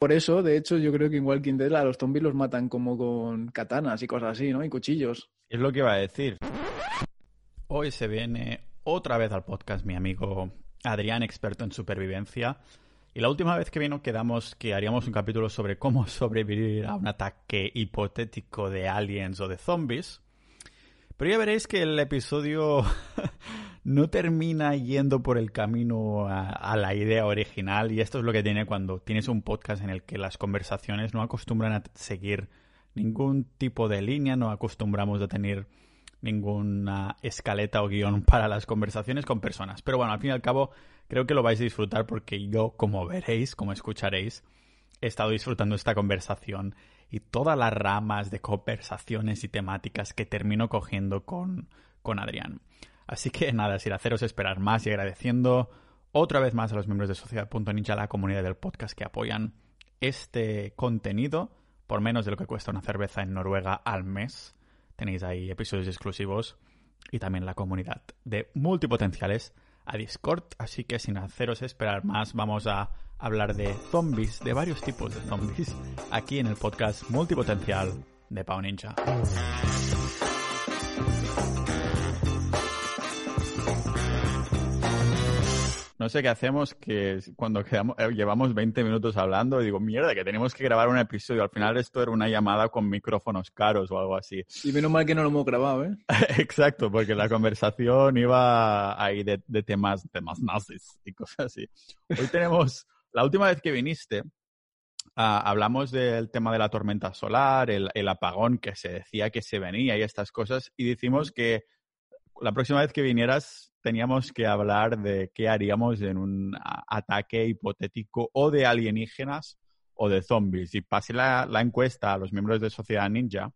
Por eso, de hecho, yo creo que en Walking Dead a los zombies los matan como con katanas y cosas así, ¿no? Y cuchillos. Es lo que iba a decir. Hoy se viene otra vez al podcast mi amigo Adrián, experto en supervivencia. Y la última vez que vino quedamos que haríamos un capítulo sobre cómo sobrevivir a un ataque hipotético de aliens o de zombies. Pero ya veréis que el episodio no termina yendo por el camino a, la idea original y esto es lo que tiene cuando tienes un podcast en el que las conversaciones no acostumbran a seguir ningún tipo de línea, no acostumbramos a tener ninguna escaleta o guion para las conversaciones con personas. Pero bueno, al fin y al cabo, creo que lo vais a disfrutar porque yo, como veréis, como escucharéis, he estado disfrutando esta conversación y todas las ramas de conversaciones y temáticas que termino cogiendo con, con Adrián. Así que nada, sin haceros esperar más y agradeciendo otra vez más a los miembros de Sociedad.ninja, la comunidad del podcast que apoyan este contenido por menos de lo que cuesta una cerveza en Noruega al mes. Tenéis ahí episodios exclusivos y también la comunidad de multipotenciales a Discord. Así que sin haceros esperar más, vamos a hablar de zombies, de varios tipos de zombies, aquí en el podcast multipotencial de Pau Ninja. No sé qué hacemos, que cuando quedamos, eh, llevamos 20 minutos hablando, digo, mierda, que tenemos que grabar un episodio. Al final esto era una llamada con micrófonos caros o algo así. Y menos mal que no lo hemos grabado, ¿eh? Exacto, porque la conversación iba ahí de, de temas, temas nazis y cosas así. Hoy tenemos, la última vez que viniste, uh, hablamos del tema de la tormenta solar, el, el apagón que se decía que se venía y estas cosas, y decimos que la próxima vez que vinieras teníamos que hablar de qué haríamos en un ataque hipotético o de alienígenas o de zombies. Y pasé la, la encuesta a los miembros de Sociedad Ninja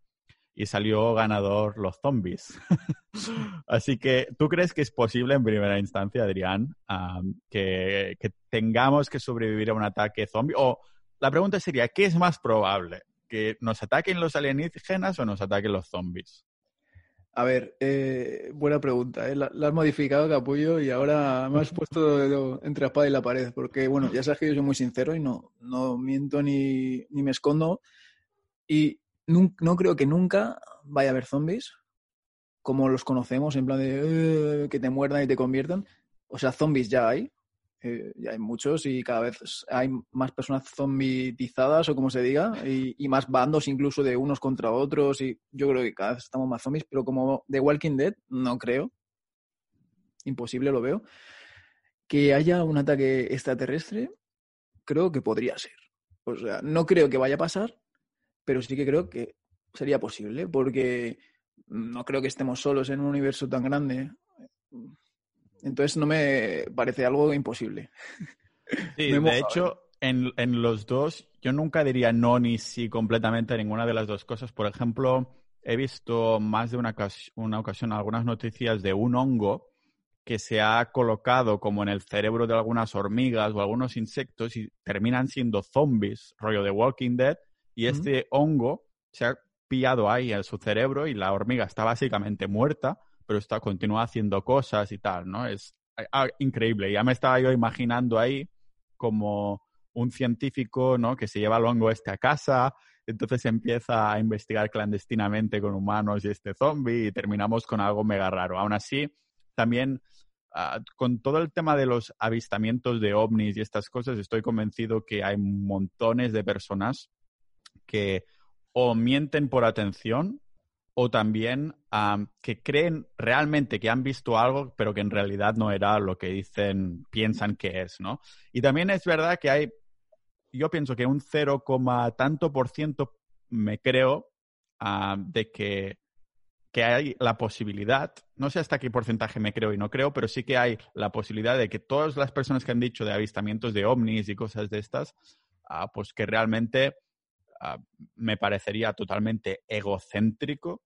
y salió ganador los zombies. Así que, ¿tú crees que es posible en primera instancia, Adrián, que, que, tengamos que sobrevivir a un ataque zombie? O la pregunta sería, ¿qué es más probable? ¿Que nos ataquen los alienígenas o nos ataquen los zombies? A ver, eh, buena pregunta. ¿eh? La, la, has modificado, Capullo, y ahora me has puesto entre la espada y la pared. Porque, bueno, ya sabes que yo soy muy sincero y no, no miento ni, ni me escondo. Y no, creo que nunca vaya a haber zombies como los conocemos, en plan de uh, que te muerdan y te conviertan. O sea, zombies ya hay. Eh, ya hay muchos y cada vez hay más personas zombitizadas o como se diga y, y, más bandos incluso de unos contra otros y yo creo que cada vez estamos más zombies pero como The Walking Dead no creo imposible lo veo que haya un ataque extraterrestre creo que podría ser o sea no creo que vaya a pasar pero sí que creo que sería posible porque no creo que estemos solos en un universo tan grande entonces no me parece algo imposible. Sí, de hecho, en, en, los dos, yo nunca diría no ni sí completamente a ninguna de las dos cosas. Por ejemplo, he visto más de una, una ocasión algunas noticias de un hongo que se ha colocado como en el cerebro de algunas hormigas o algunos insectos y terminan siendo zombies, rollo de Walking Dead, y este uh -huh. hongo se ha pillado ahí en su cerebro y la hormiga está básicamente muerta pero está, continúa haciendo cosas y tal, ¿no? Es ah, increíble. Ya me estaba yo imaginando ahí como un científico, ¿no? Que se lleva el hongo este a casa, entonces empieza a investigar clandestinamente con humanos y este zombie y terminamos con algo mega raro. Aún así, también uh, con todo el tema de los avistamientos de ovnis y estas cosas, estoy convencido que hay montones de personas que o mienten por atención o también que creen realmente que han visto algo, pero que en realidad no era lo que dicen, piensan que es, ¿no? Y también es verdad que hay, yo pienso que un 0, tanto por ciento me creo de que, que hay la posibilidad, no sé hasta qué porcentaje me creo y no creo, pero sí que hay la posibilidad de que todas las personas que han dicho de avistamientos de ovnis y cosas de estas, uh, pues que realmente Uh, me parecería totalmente egocéntrico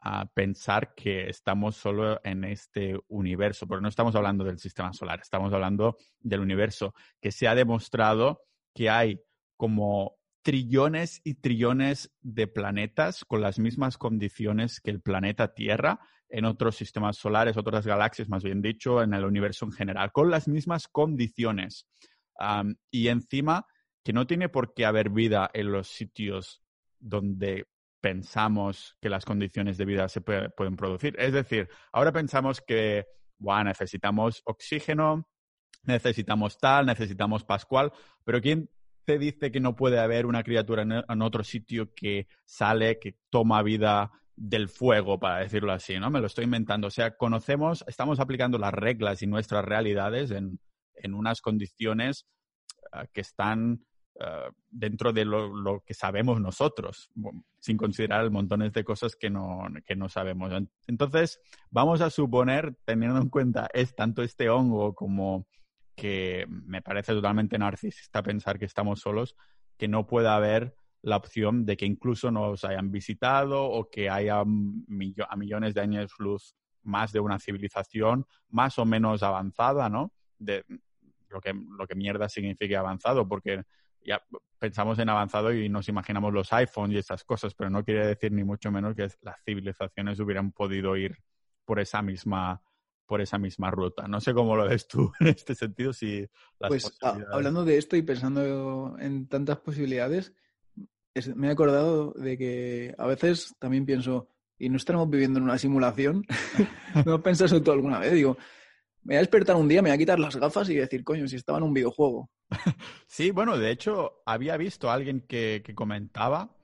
a uh, pensar que estamos solo en este universo, porque no estamos hablando del sistema solar, estamos hablando del universo, que se ha demostrado que hay como trillones y trillones de planetas con las mismas condiciones que el planeta Tierra en otros sistemas solares, otras galaxias, más bien dicho, en el universo en general, con las mismas condiciones. Y encima que no tiene por qué haber vida en los sitios donde pensamos que las condiciones de vida se pueden producir. Es decir, ahora pensamos que necesitamos oxígeno, necesitamos tal, necesitamos pascual, pero ¿quién te dice que no puede haber una criatura en, otro sitio que sale, que toma vida del fuego, para decirlo así, ¿no? Me lo estoy inventando. O sea, conocemos, estamos aplicando las reglas y nuestras realidades en, en unas condiciones ah, que están ah, dentro de lo, que sabemos nosotros, sin considerar montones de cosas que no, que no sabemos. Entonces, vamos a suponer, teniendo en cuenta es tanto este hongo como que me parece totalmente narcisista pensar que estamos solos, que no pueda haber la opción de que incluso nos hayan visitado o que haya a millones de años luz más de una civilización más o menos avanzada, ¿no? De lo que, lo que mierda signifique avanzado, porque ya pensamos en avanzado y nos imaginamos los iPhones y estas cosas, pero no quiere decir ni mucho menos que las civilizaciones hubieran podido ir por esa misma por esa misma ruta. No sé cómo lo ves tú en este sentido. Si pues hablando de esto y pensando en tantas posibilidades, me he acordado de que a veces también pienso, ¿y no estamos viviendo en una simulación? ¿No pensado eso tú alguna vez? Digo, me voy a despertar un día, me voy a quitar las gafas y decir, coño, si estaba en un videojuego. sí, bueno, de hecho, había visto a alguien que, comentaba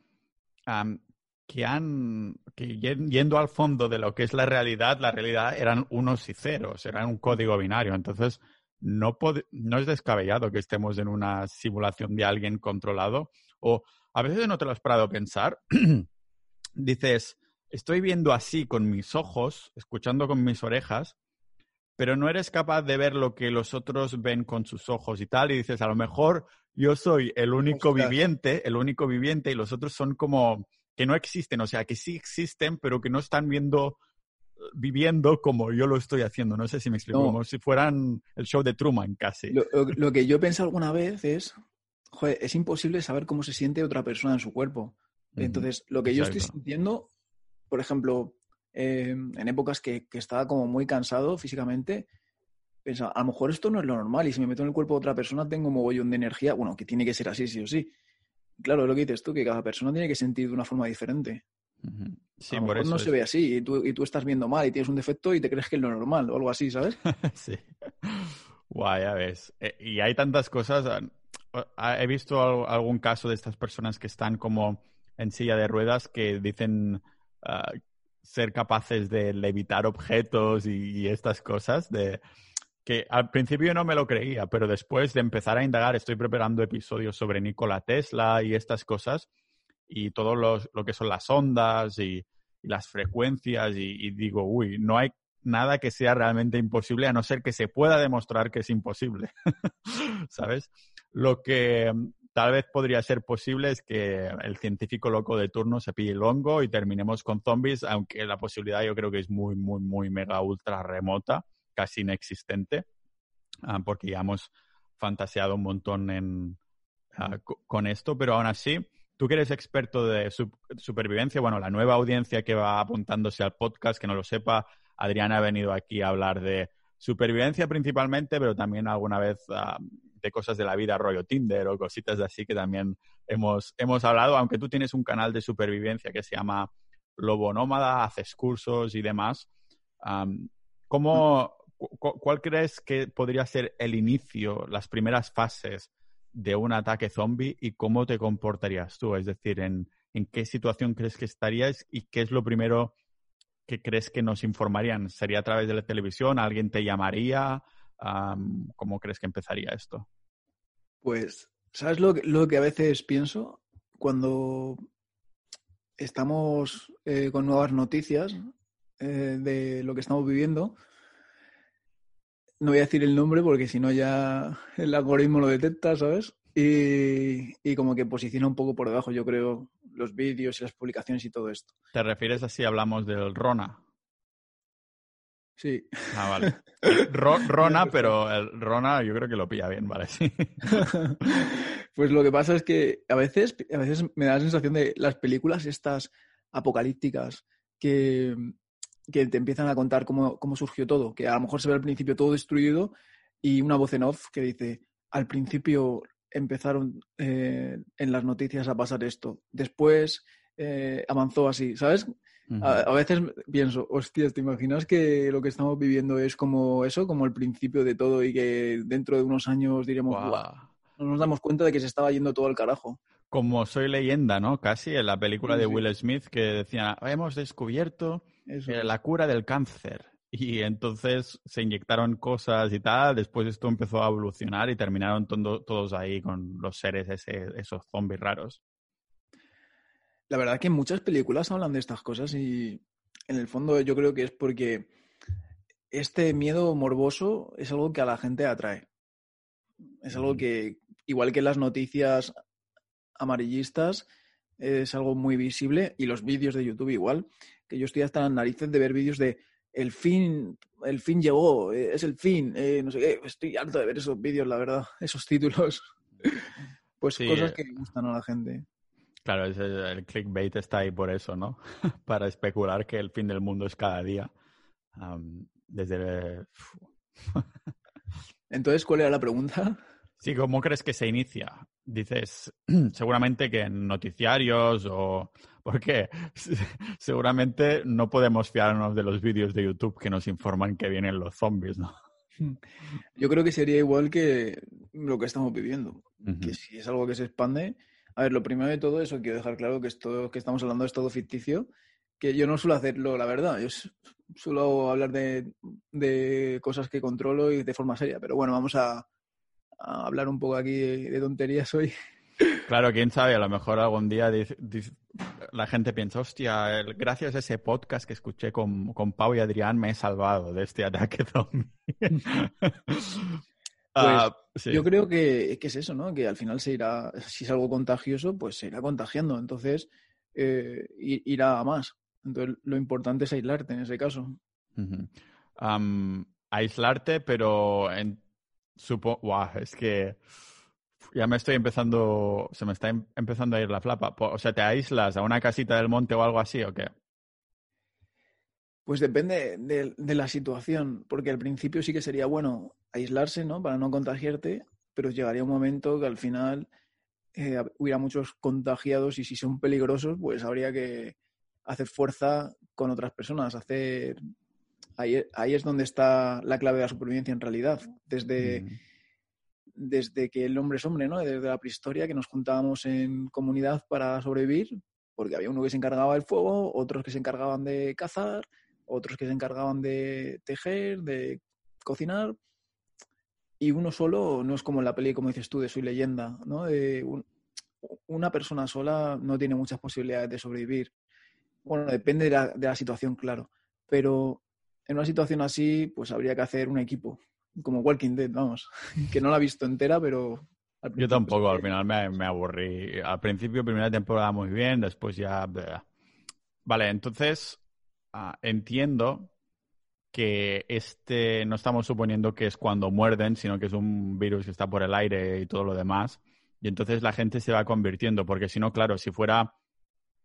que han, que yendo al fondo de lo que es la realidad, la realidad eran unos y ceros, eran un código binario. Entonces, no, no es descabellado que estemos en una simulación de alguien controlado. O a veces no te lo has parado a pensar. Dices, estoy viendo así con mis ojos, escuchando con mis orejas, pero no eres capaz de ver lo que los otros ven con sus ojos y tal. Y dices, a lo mejor yo soy el único viviente, el único viviente y los otros son como que no existen, o sea, que sí existen, pero que no están viendo viviendo como yo lo estoy haciendo. No sé si me explico, como si fueran el show de Truman casi. Lo, que yo pensé alguna vez es, joder, es imposible saber cómo se siente otra persona en su cuerpo. Entonces, lo que yo estoy sintiendo, por ejemplo, em, en épocas que, que, estaba como muy cansado físicamente, pensaba, a lo mejor esto no es lo normal y si me meto en el cuerpo de otra persona tengo un mogollón de energía, bueno, que tiene que ser así, sí o sí. Claro, lo que dices tú, que cada persona tiene que sentir de una forma diferente. Sí, a lo mejor no se ve así y tú, y tú estás viendo mal y tienes un defecto y te crees que es lo normal o algo así, ¿sabes? sí. Guay, ya ves. Eh, y hay tantas cosas. He visto algún caso de estas personas que están como en silla de ruedas que dicen ah, ser capaces de levitar objetos y, y estas cosas. De, que al principio no me lo creía, pero después de empezar a indagar, estoy preparando episodios sobre Nikola Tesla y estas cosas, y todo lo que son las ondas y, las frecuencias, y, digo, uy, no hay nada que sea realmente imposible, a no ser que se pueda demostrar que es imposible, ¿sabes? Lo que tal vez podría ser posible es que el científico loco de turno se pille el hongo y terminemos con zombies, aunque la posibilidad yo creo que es muy, muy, muy mega ultra remota casi inexistente, ah, porque ya hemos fantaseado un montón ah, con esto, pero aún así, tú que eres experto de supervivencia, bueno, la nueva audiencia que va apuntándose al podcast, que no lo sepa, Adriana ha venido aquí a hablar de supervivencia principalmente, pero también alguna vez ah, de cosas de la vida, rollo Tinder o cositas así que también hemos, hemos hablado, aunque tú tienes un canal de supervivencia que se llama Lobo Nómada, haces cursos y demás. ¿Cómo, ¿cuál crees que podría ser el inicio, las primeras fases de un ataque zombie y cómo te comportarías tú? Es decir, ¿en, qué situación crees que estarías y qué es lo primero que crees que nos informarían? ¿Sería a través de la televisión? ¿Alguien te llamaría? ¿Cómo crees que empezaría esto? Pues, ¿sabes lo que, a veces pienso? Cuando estamos eh, con nuevas noticias eh, de lo que estamos viviendo, no voy a decir el nombre porque si no ya el algoritmo lo detecta, ¿sabes? Y, como que posiciona un poco por debajo, yo creo, los vídeos y las publicaciones y todo esto. ¿Te refieres a si hablamos del Rona? Sí. Ah, vale. Rona, pero el Rona yo creo que lo pilla bien, ¿vale? Sí. pues lo que pasa es que a veces, a veces me da la sensación de las películas estas apocalípticas que, que te empiezan a contar cómo, surgió todo, que a lo mejor se ve al principio todo destruido y una voz en off que dice, al principio empezaron eh, en las noticias a pasar esto. Después eh, avanzó así, ¿sabes? A, veces pienso, hostias, ¿te imaginas que lo que estamos viviendo es como eso, como el principio de todo y que dentro de unos años diremos, no nos damos cuenta de que se estaba yendo todo al carajo? Como soy leyenda, ¿no? Casi en la película de Will Smith que decía, hemos descubierto eh, la cura del cáncer. Y entonces se inyectaron cosas y tal, después esto empezó a evolucionar y terminaron todos ahí con los seres, esos zombies raros. La verdad que muchas películas hablan de estas cosas y en el fondo yo creo que es porque este miedo morboso es algo que a la gente atrae. Es algo que, igual que las noticias amarillistas, es algo muy visible y los vídeos de YouTube igual, que yo estoy hasta las narices de ver vídeos de el fin, el fin llegó, eh, es el fin, eh, no sé qué, estoy harto de ver esos vídeos, la verdad, esos títulos. pues cosas que gustan a la gente. Claro, el clickbait está ahí por eso, ¿no? Para especular que el fin del mundo es cada día. desde. Entonces, ¿cuál era la pregunta? Sí, ¿cómo crees que se inicia? Dices, seguramente que en noticiarios o... Porque seguramente no podemos fiarnos de los vídeos de YouTube que nos informan que vienen los zombies, ¿no? Yo creo que sería igual que lo que estamos viviendo. Que si es algo que se expande, a ver, lo primero de todo, eso quiero dejar claro que esto que estamos hablando es todo ficticio, que yo no suelo hacerlo, la verdad. Yo suelo hablar de, cosas que controlo y de forma seria, pero bueno, vamos a, hablar un poco aquí de, tonterías hoy. Claro, quién sabe, a lo mejor algún día la gente piensa, hostia, gracias a ese podcast que escuché con, con Pau y Adrián me he salvado de este ataque zombie. Ah, yo creo que, es eso, ¿no? Que al final se irá, si es algo contagioso, pues se irá contagiando. Entonces, eh, irá a más. Entonces, lo importante es aislarte en ese caso. aislarte, pero en, supo, es que ya me estoy empezando, se me está em, empezando a ir la flapa. O sea, ¿te aíslas a una casita del monte o algo así o qué? Pues depende de, la situación, porque al principio sí que sería bueno aislarse, ¿no? Para no contagiarte, pero llegaría un momento que al final eh, hubiera muchos contagiados y si son peligrosos, pues habría que hacer fuerza con otras personas, hacer... Ahí, es donde está la clave de la supervivencia en realidad, desde, mm. desde que el hombre es hombre, ¿no? Desde la prehistoria, que nos juntábamos en comunidad para sobrevivir, porque había uno que se encargaba del fuego, otros que se encargaban de cazar, otros que se encargaban de tejer, de cocinar, y uno solo no es como en la peli, como dices tú, de Soy leyenda, ¿no? una persona sola no tiene muchas posibilidades de sobrevivir. Bueno, depende de la, de la, situación, claro, pero en una situación así, pues habría que hacer un equipo, como Walking Dead, vamos, que no la he visto entera, pero... Yo tampoco, al final me, me, aburrí. Al principio, primera temporada muy bien, después ya... Vale, entonces, Ah, entiendo que este no estamos suponiendo que es cuando muerden, sino que es un virus que está por el aire y todo lo demás. Y entonces la gente se va convirtiendo, porque si no, claro, si fuera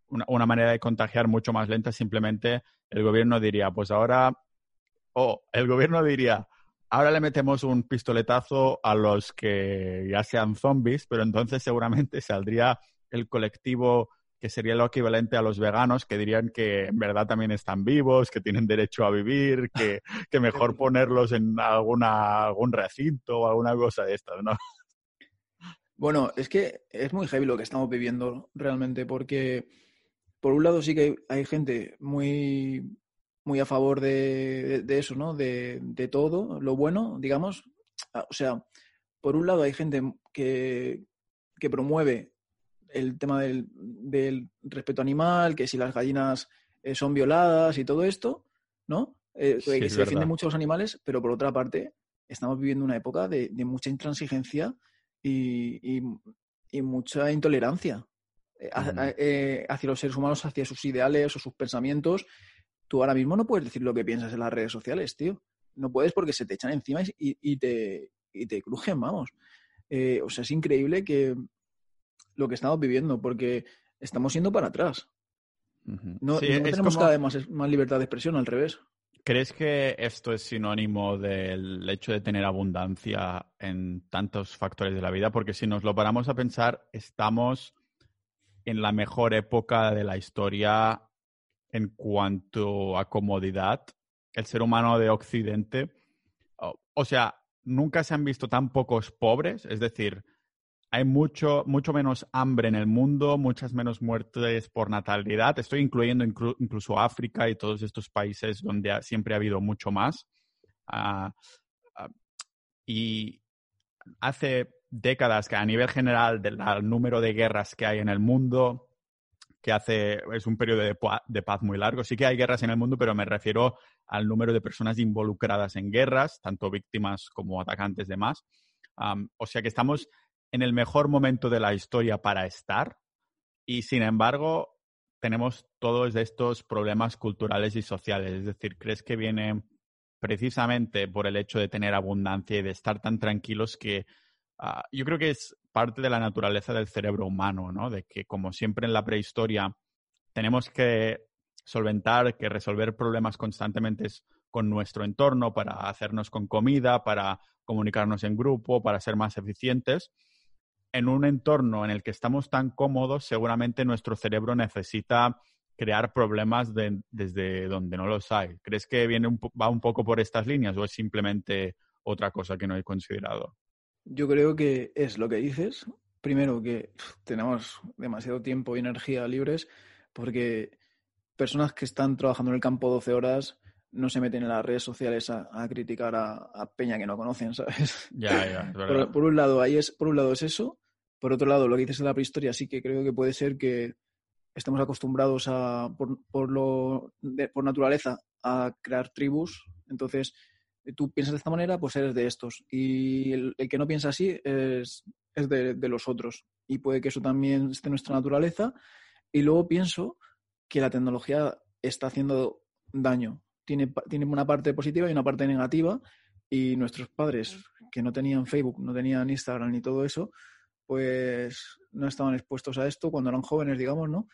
una, manera de contagiar mucho más lenta, simplemente el gobierno diría, pues ahora, o el gobierno diría, ahora le metemos un pistoletazo a los que ya sean zombies, pero entonces seguramente saldría el colectivo que sería lo equivalente a los veganos, que dirían que en verdad también están vivos, que tienen derecho a vivir, que, que mejor ponerlos en alguna, algún recinto o alguna cosa de estas, ¿no? Bueno, es que es muy heavy lo que estamos viviendo realmente, porque por un lado sí que hay, gente muy, muy a favor de, eso, ¿no? De, de, todo, lo bueno, digamos. Ah, o sea, por un lado hay gente que, que promueve el tema del, del, respeto animal, que si las gallinas eh, son violadas y todo esto, ¿no? Eh, que se defienden mucho los animales, pero por otra parte, estamos viviendo una época de, mucha intransigencia y, mucha intolerancia eh, hacia los seres humanos, hacia sus ideales o sus pensamientos. Tú ahora mismo no puedes decir lo que piensas en las redes sociales, tío. No puedes porque se te echan encima y, te, y te crujen, vamos. o sea, es increíble que, lo que estamos viviendo, porque estamos yendo para atrás. No, tenemos cada vez más, libertad de expresión, al revés. ¿Crees que esto es sinónimo del hecho de tener abundancia en tantos factores de la vida? Porque si nos lo paramos a pensar, estamos en la mejor época de la historia en cuanto a comodidad. El ser humano de Occidente, o sea, nunca se han visto tan pocos pobres, es decir, hay mucho, mucho menos hambre en el mundo, muchas menos muertes por natalidad. Estoy incluyendo incluso África y todos estos países donde siempre ha habido mucho más. Ah, ah, y hace décadas que a nivel general del número de guerras que hay en el mundo, que hace es un periodo de, paz muy largo. Sí que hay guerras en el mundo, pero me refiero al número de personas involucradas en guerras, tanto víctimas como atacantes de más. o sea que estamos en el mejor momento de la historia para estar y sin embargo tenemos todos estos problemas culturales y sociales. Es decir, ¿crees que viene precisamente por el hecho de tener abundancia y de estar tan tranquilos que ah, yo creo que es parte de la naturaleza del cerebro humano, ¿no? De que como siempre en la prehistoria tenemos que solventar, que resolver problemas constantemente con nuestro entorno para hacernos con comida, para comunicarnos en grupo, para ser más eficientes en un entorno en el que estamos tan cómodos, seguramente nuestro cerebro necesita crear problemas desde donde no los hay. ¿Crees que viene va un poco por estas líneas o es simplemente otra cosa que no he considerado? Yo creo que es lo que dices. Primero, que tenemos demasiado tiempo y energía libres porque personas que están trabajando en el campo 12 horas no se meten en las redes sociales a, criticar a, Peña que no conocen, ¿sabes? Ya, ya. Por, un lado, ahí es, por un lado es eso. Por otro lado, lo que dices de la prehistoria sí que creo que puede ser que estemos acostumbrados a, por, por, lo, por naturaleza a crear tribus. Entonces, tú piensas de esta manera, pues eres de estos. Y el, que no piensa así es, es de, de, los otros. Y puede que eso también esté en nuestra naturaleza. Y luego pienso que la tecnología está haciendo daño. Tiene, tiene una parte positiva y una parte negativa. Y nuestros padres, que no tenían Facebook, no tenían Instagram ni todo eso, pues no estaban expuestos a esto cuando eran jóvenes, digamos, ¿no?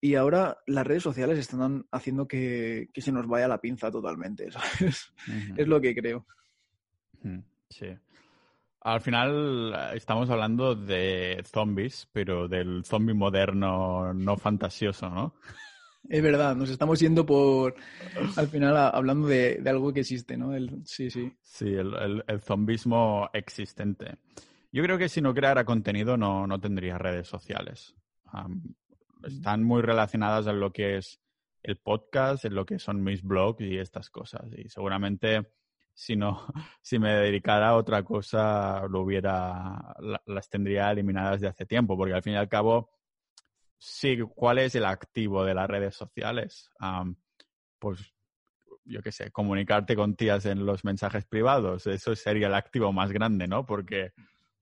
Y ahora las redes sociales están haciendo que, se nos vaya la pinza totalmente, ¿sabes? Es lo que creo. Sí. Al final eh, estamos hablando de zombies, pero del zombie moderno no fantasioso, ¿no? Es verdad, nos estamos yendo por, al final, hablando de, algo que existe, ¿no? El, sí, sí. Sí, el, el zombismo existente. Yo creo que si no creara contenido no, no tendría redes sociales. están muy relacionadas en lo que es el podcast, en lo que son mis blogs y estas cosas. Y seguramente si no, si me dedicara a otra cosa, lo hubiera, las tendría eliminadas de hace tiempo, porque al fin y al cabo, sí, ¿cuál es el activo de las redes sociales? pues, yo qué sé, comunicarte con tías en los mensajes privados, eso sería el activo más grande, ¿no? Porque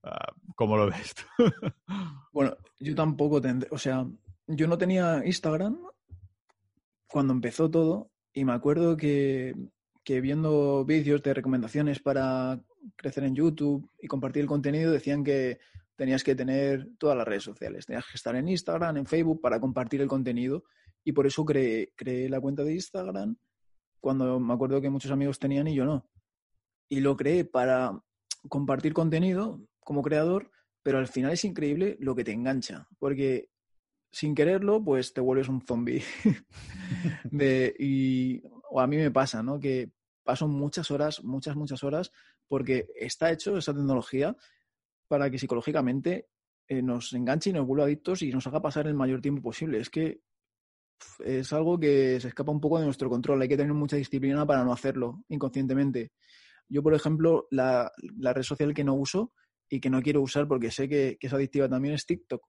Ah, ¿Cómo lo ves bueno, yo tampoco tendré, o sea, yo no tenía Instagram cuando empezó todo y me acuerdo que, que viendo vídeos de recomendaciones para crecer en YouTube y compartir el contenido decían que tenías que tener todas las redes sociales, tenías que estar en Instagram, en Facebook para compartir el contenido y por eso creé, creé la cuenta de Instagram cuando me acuerdo que muchos amigos tenían y yo no. Y lo creé para compartir contenido como creador, pero al final es increíble lo que te engancha, porque sin quererlo, pues te vuelves un zombie. y, o a mí me pasa, ¿no? Que paso muchas horas, muchas, muchas horas, porque está hecho esa tecnología para que psicológicamente eh, nos enganche y nos vuelva adictos y nos haga pasar el mayor tiempo posible. Es que es algo que se escapa un poco de nuestro control. Hay que tener mucha disciplina para no hacerlo inconscientemente. Yo, por ejemplo, la red social que no uso y que no quiero usar porque sé que, es adictiva también es TikTok,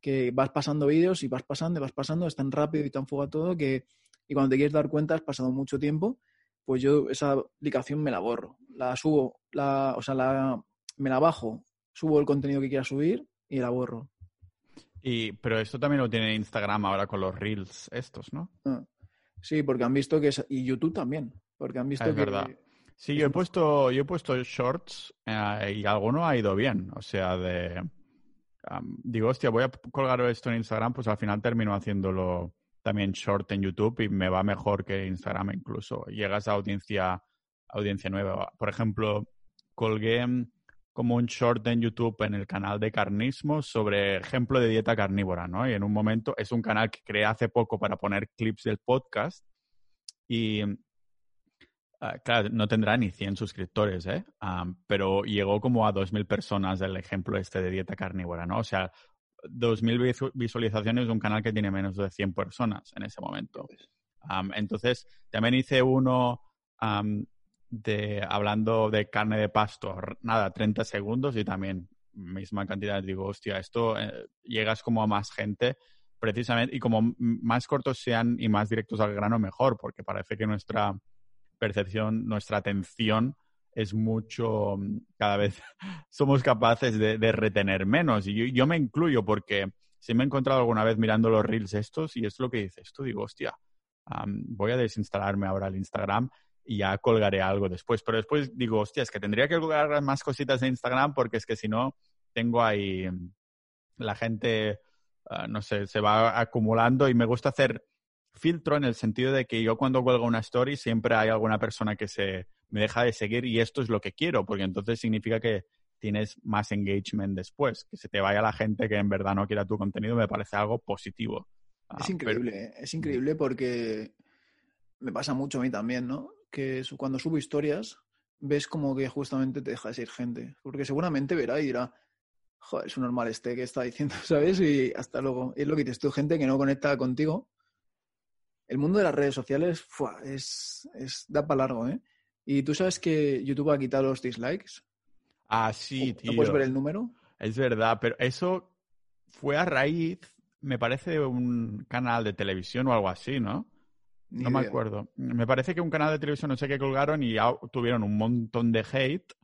que vas pasando vídeos y vas pasando, y vas pasando, es tan rápido y tan fuga todo que y cuando te quieres dar cuenta has pasado mucho tiempo, pues yo esa aplicación me la borro, la subo, la, o sea, la, me la bajo, subo el contenido que quiera subir y la borro. Y, pero esto también lo tiene Instagram ahora con los reels estos, ¿no? Ah, sí, porque han visto que es, y YouTube también, porque han visto es que, verdad. Sí, yo he puesto, yo he puesto shorts eh, y alguno ha ido bien. O sea, de digo, hostia, voy a colgar esto en Instagram, pues al final termino haciéndolo también short en YouTube y me va mejor que Instagram incluso. Llegas a audiencia, audiencia nueva. Por ejemplo, colgué como un short en YouTube en el canal de Carnismo sobre ejemplo de dieta carnívora, ¿no? Y en un momento es un canal que creé hace poco para poner clips del podcast y ah, claro, no tendrá ni 100 suscriptores, ¿eh? pero llegó como a 2.000 personas el ejemplo este de dieta carnívora, ¿no? O sea, 2.000 visualizaciones de un canal que tiene menos de 100 personas en ese momento. Pues. entonces, también hice uno de hablando de carne de pasto, nada, 30 segundos y también misma cantidad. Digo, hostia, esto eh, llegas como a más gente precisamente y como más cortos sean y más directos al grano, mejor, porque parece que nuestra percepción, nuestra atención es mucho, mm, cada vez somos capaces de, retener menos. Y yo, me incluyo porque si me he encontrado alguna vez mirando los reels estos y es lo que dices tú, digo, hostia, voy a desinstalarme ahora el Instagram y ya colgaré algo después. Pero después digo, hostia, es que tendría que colgar más cositas de Instagram porque es que si no, tengo ahí mm, la gente, ah, no sé, se va acumulando y me gusta hacer filtro en el sentido de que yo cuando cuelgo una story siempre hay alguna persona que se me deja de seguir y esto es lo que quiero, porque entonces significa que tienes más engagement después, que se te vaya la gente que en verdad no quiera tu contenido, me parece algo positivo. Es ah, increíble, ¿eh? es increíble porque me pasa mucho a mí también, ¿no? Que cuando subo historias ves como que justamente te deja de seguir gente, porque seguramente verá y dirá, joder, es un normal este que está diciendo, ¿sabes? Y hasta luego. es lo que dices tú, gente que no conecta contigo. El mundo de las redes sociales es, es, da para largo, ¿eh? ¿Y tú sabes que YouTube ha quitado los dislikes? Ah, sí, tío. ¿No puedes ver el número? Es verdad, pero eso fue a raíz, me parece, de un canal de televisión o algo así, ¿no? no me acuerdo. Me parece que un canal de televisión no sé qué colgaron y tuvieron un montón de hate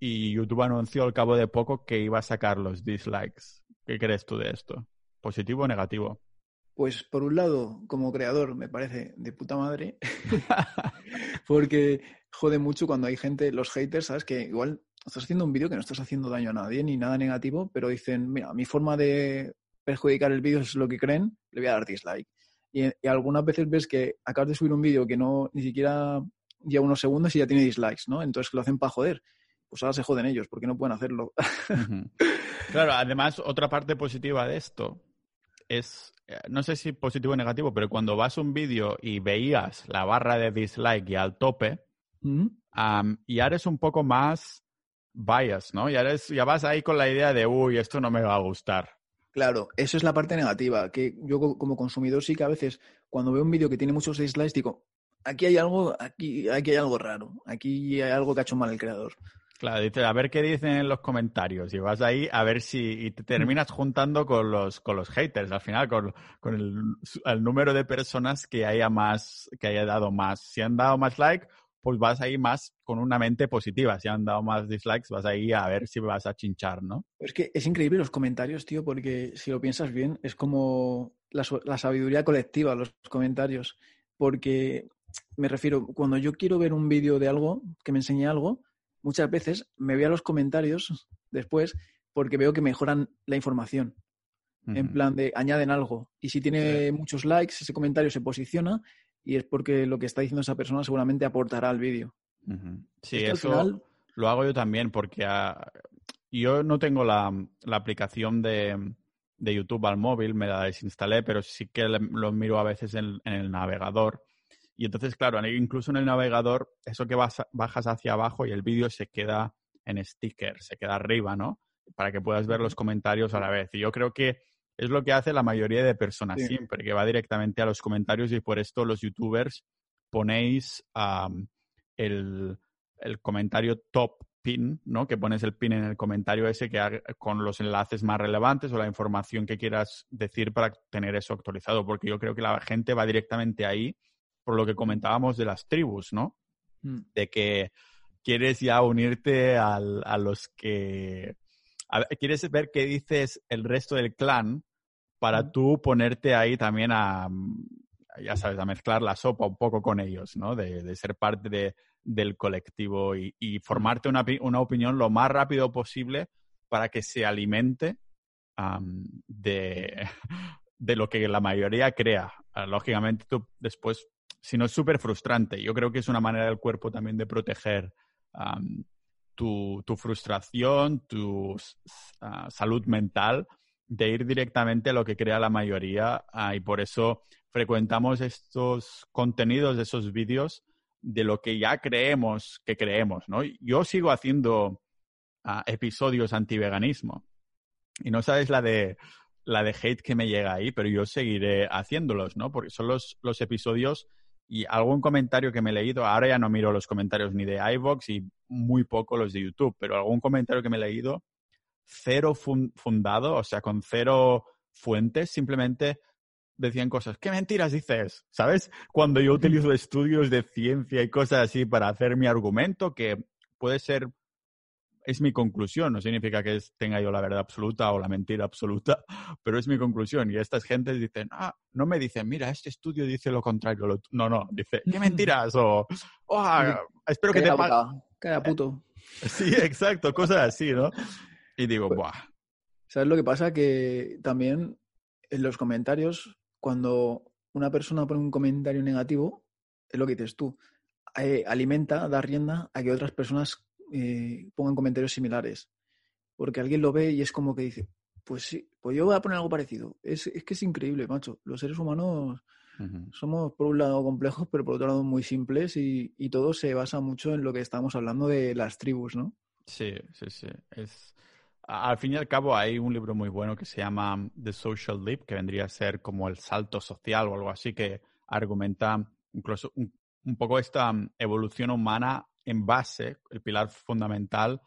y YouTube anunció al cabo de poco que iba a sacar los dislikes. ¿Qué crees tú de esto? ¿Positivo o negativo? Pues por un lado, como creador, me parece de puta madre, porque jode mucho cuando hay gente, los haters, ¿sabes? Que igual estás haciendo un vídeo que no estás haciendo daño a nadie ni nada negativo, pero dicen, mira, mi forma de perjudicar el vídeo es lo que creen, le voy a dar dislike. Y, algunas veces ves que acabas de subir un vídeo que no ni siquiera lleva unos segundos y ya tiene dislikes, ¿no? Entonces lo hacen para joder. Pues ahora se joden ellos porque no pueden hacerlo. claro, además, otra parte positiva de esto es, no sé si positivo o negativo, pero cuando vas a un vídeo y veías la barra de dislike y al tope, y ahora es un poco más bias, ¿no? Ya, eres, ya vas ahí con la idea de, uy, esto no me va a gustar. Claro, eso es la parte negativa, que yo como consumidor sí que a veces cuando veo un vídeo que tiene muchos dislikes digo, aquí hay algo, aquí, aquí hay algo raro, aquí hay algo que ha hecho mal el creador. Claro, dices, a ver qué dicen en los comentarios y vas ahí a ver si y te terminas juntando con los con los haters al final con, con el, número de personas que haya más que haya dado más. Si han dado más like, pues vas ahí más con una mente positiva. Si han dado más dislikes, vas ahí a ver si vas a chinchar, ¿no? Es que es increíble los comentarios, tío, porque si lo piensas bien, es como la, la sabiduría colectiva, los comentarios. Porque me refiero, cuando yo quiero ver un vídeo de algo, que me enseñe algo, muchas veces me voy a los comentarios después porque veo que mejoran la información. En plan de añaden algo. Y si tiene muchos likes, ese comentario se posiciona y es porque lo que está diciendo esa persona seguramente aportará al vídeo. Sí, eso lo hago yo también porque ah, yo no tengo la, aplicación de, YouTube al móvil, me la desinstalé, pero sí que lo miro a veces en el navegador y entonces, claro, incluso en el navegador, eso que vas, bajas hacia abajo y el vídeo se queda en sticker, se queda arriba, ¿no? Para que puedas ver los comentarios a la vez. Y yo creo que es lo que hace la mayoría de personas siempre, que va directamente a los comentarios y por esto los youtubers ponéis el, comentario top pin, ¿no? Que pones el pin en el comentario ese que con los enlaces más relevantes o la información que quieras decir para tener eso actualizado, porque yo creo que la gente va directamente ahí por lo que comentábamos de las tribus, ¿no? Mm. De que quieres ya unirte a los que... quieres ver qué dices el resto del clan para mm. tú ponerte ahí también a, ya sabes, a mezclar la sopa un poco con ellos, ¿no? De, ser parte de, del colectivo y, mm. formarte una, una, opinión lo más rápido posible para que se alimente de, de lo que la mayoría crea. Ah, lógicamente, tú después, si no es súper frustrante, yo creo que es una manera del cuerpo también de proteger tu, frustración, tu ah, salud mental, de ir directamente a lo que crea la mayoría. Ah, y por eso frecuentamos estos contenidos, esos vídeos de lo que ya creemos que creemos, ¿no? Yo sigo haciendo episodios anti-veganismo y no sabes la de la de hate que me llega ahí, pero yo seguiré haciéndolos, ¿no? Porque son los, los episodios y algún comentario que me he leído, ahora ya no miro los comentarios ni de iVoox y muy poco los de YouTube, pero algún comentario que me he leído, cero fundado, o sea, con cero fuentes, simplemente decían cosas, ¿qué mentiras dices? ¿Sabes? Cuando yo utilizo estudios de ciencia y cosas así para hacer mi argumento, que puede ser es mi conclusión, no significa que tenga yo la verdad absoluta o la mentira absoluta, pero es mi conclusión. Y estas gentes dicen, ah, no me dicen, mira, este estudio dice lo contrario. No, no, dice, ¿qué mentiras? O, oh, espero que te... Cada puto. Sí, exacto, cosas así, ¿no? Y digo, pues, buah. ¿Sabes lo que pasa? Que también en los comentarios, cuando una persona pone un comentario negativo, es lo que dices tú, eh, alimenta, da rienda a que otras personas eh, pongan comentarios similares. Porque alguien lo ve y es como que dice, pues sí, pues yo voy a poner algo parecido. Es, es que es increíble, macho. Los seres humanos somos por un lado complejos, pero por otro lado muy simples y, y, todo se basa mucho en lo que estamos hablando de las tribus, ¿no? Sí, sí, sí. Es... Al fin y al cabo hay un libro muy bueno que se llama The Social Leap, que vendría a ser como el salto social o algo así, que argumenta incluso un, un poco esta evolución humana en base, el pilar fundamental,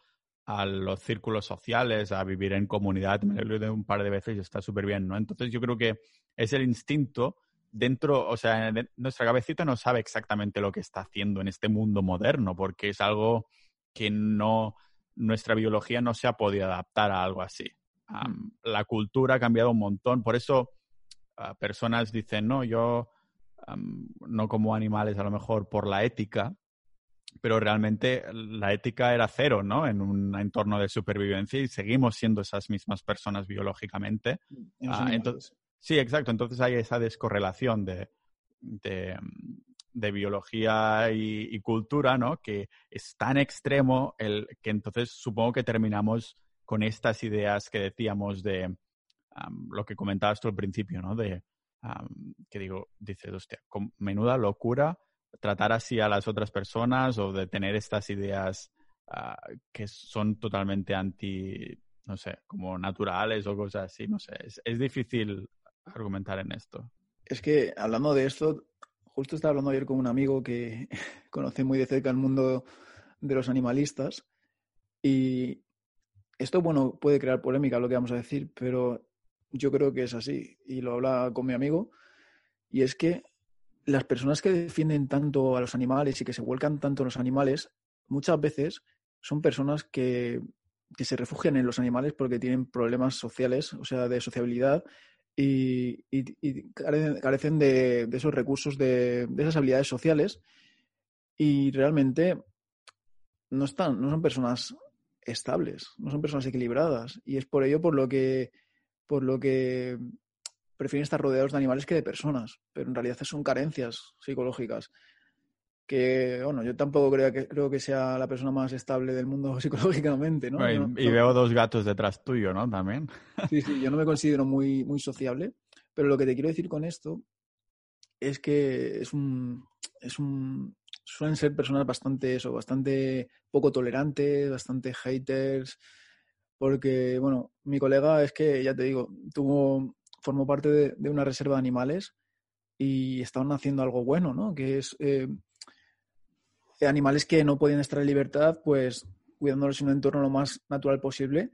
a los círculos sociales, a vivir en comunidad. Me lo he un par de veces y está súper bien, ¿no? Entonces yo creo que es el instinto dentro, o sea, nuestra cabecita no sabe exactamente lo que está haciendo en este mundo moderno, porque es algo que no, nuestra biología no se ha podido adaptar a algo así. Mm. la cultura ha cambiado un montón, por eso ah, personas dicen, no, yo no como animales a lo mejor por la ética, pero realmente la ética era cero, ¿no? En un entorno de supervivencia y seguimos siendo esas mismas personas biológicamente. Ah, entonces, sí, exacto. Entonces hay esa descorrelación de, de, biología y, cultura, ¿no? Que es tan extremo el, que entonces supongo que terminamos con estas ideas que decíamos de lo que comentabas tú al principio, ¿no? De que digo, dices, hostia, con menuda locura tratar así a las otras personas o de tener estas ideas ah, que son totalmente anti, no sé, como naturales o cosas así, no sé, es, difícil argumentar en esto. Es que hablando de esto, justo estaba hablando ayer con un amigo que conoce muy de cerca el mundo de los animalistas y esto, bueno, puede crear polémica lo que vamos a decir, pero yo creo que es así y lo habla con mi amigo y es que las personas que defienden tanto a los animales y que se vuelcan tanto en los animales, muchas veces son personas que, se refugian en los animales porque tienen problemas sociales, o sea, de sociabilidad, y, carecen de, esos recursos, de, esas habilidades sociales, y realmente no están, no son personas estables, no son personas equilibradas. Y es por ello por lo que, por lo que prefieren estar rodeados de animales que de personas, pero en realidad son carencias psicológicas. Que, bueno, yo tampoco creo que, creo que sea la persona más estable del mundo psicológicamente, ¿no? y, veo dos gatos detrás tuyo, ¿no? También. Sí, sí, yo no me considero muy, muy sociable, pero lo que te quiero decir con esto es que es un, es un, suelen ser personas bastante, eso, bastante poco tolerantes, bastante haters, porque, bueno, mi colega es que, ya te digo, tuvo formó parte de, una reserva de animales y estaban haciendo algo bueno, ¿no? Que es eh, animales que no podían estar en libertad, pues cuidándolos en un entorno lo más natural posible.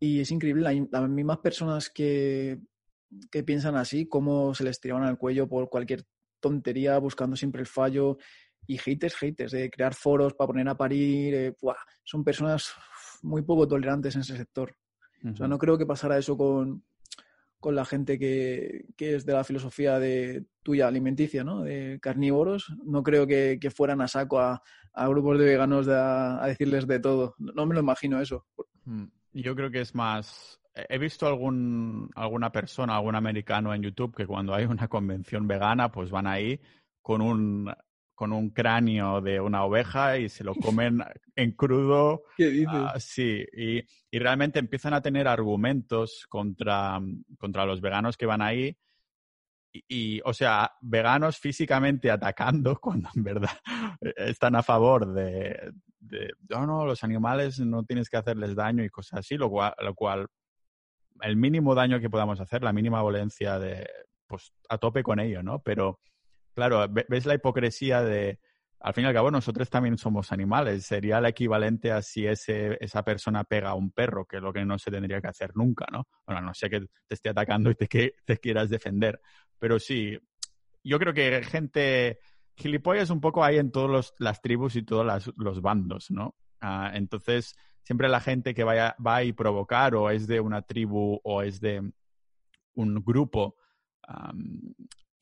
Y es increíble, las mismas personas que, que piensan así, cómo se les tiraban al cuello por cualquier tontería, buscando siempre el fallo. Y haters, haters, de crear foros para poner a parir. Eh, son personas muy poco tolerantes en ese sector. O sea, no creo que pasara eso con, con la gente que, es de la filosofía de tuya alimenticia, ¿no? De carnívoros. No creo que, fueran a saco a, grupos de veganos a, decirles de todo. No me lo imagino eso. Mm, yo creo que es más he visto algún, alguna persona, algún americano en YouTube que cuando hay una convención vegana, pues van ahí con un, con un cráneo de una oveja y se lo comen en crudo. ¿Qué dices? Ah, sí, y, y, realmente empiezan a tener argumentos contra, contra los veganos que van ahí. Y, o sea, veganos físicamente atacando cuando en verdad están a favor de, de, no, no, los animales no tienes que hacerles daño y cosas así, lo cual, lo cual el mínimo daño que podamos hacer, la mínima violencia de, pues a tope con ello, ¿no? Pero, claro, ves la hipocresía de, al fin y al cabo, nosotros también somos animales. Sería el equivalente a si ese, esa persona pega a un perro, que es lo que no se tendría que hacer nunca, ¿no? Bueno, no sé que te esté atacando y te, que, te quieras defender. Pero sí, yo creo que gente gilipollas un poco hay en todas las tribus y todos los bandos, ¿no? Ah, entonces, siempre la gente que vaya, va a provocar o es de una tribu o es de un grupo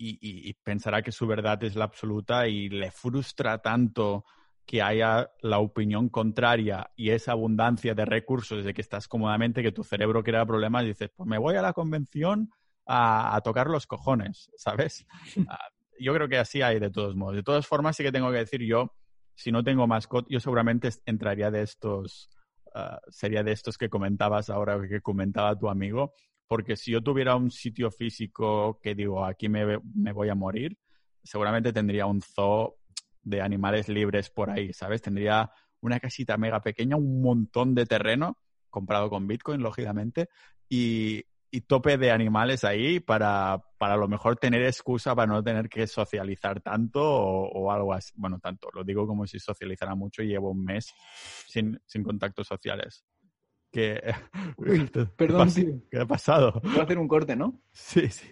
y, pensará que su verdad es la absoluta y le frustra tanto que haya la opinión contraria y esa abundancia de recursos de que estás cómodamente, que tu cerebro crea problemas y dices, pues me voy a la convención a, tocar los cojones, ¿sabes? Ah, yo creo que así hay de todos modos. De todas formas, sí que tengo que decir yo, si no tengo mascot, yo seguramente entraría de estos Ah, sería de estos que comentabas ahora, que comentaba tu amigo, porque si yo tuviera un sitio físico que digo, aquí me, me voy a morir, seguramente tendría un zoo de animales libres por ahí, ¿sabes? Tendría una casita mega pequeña, un montón de terreno, comprado con Bitcoin, lógicamente, y, y tope de animales ahí para, para a lo mejor tener excusa para no tener que socializar tanto o, algo así. Bueno, tanto, lo digo como si socializara mucho y llevo un mes sin, sin contactos sociales. Que, perdón, ¿Qué ha pasado? Voy a hacer un corte, ¿no? Sí, sí.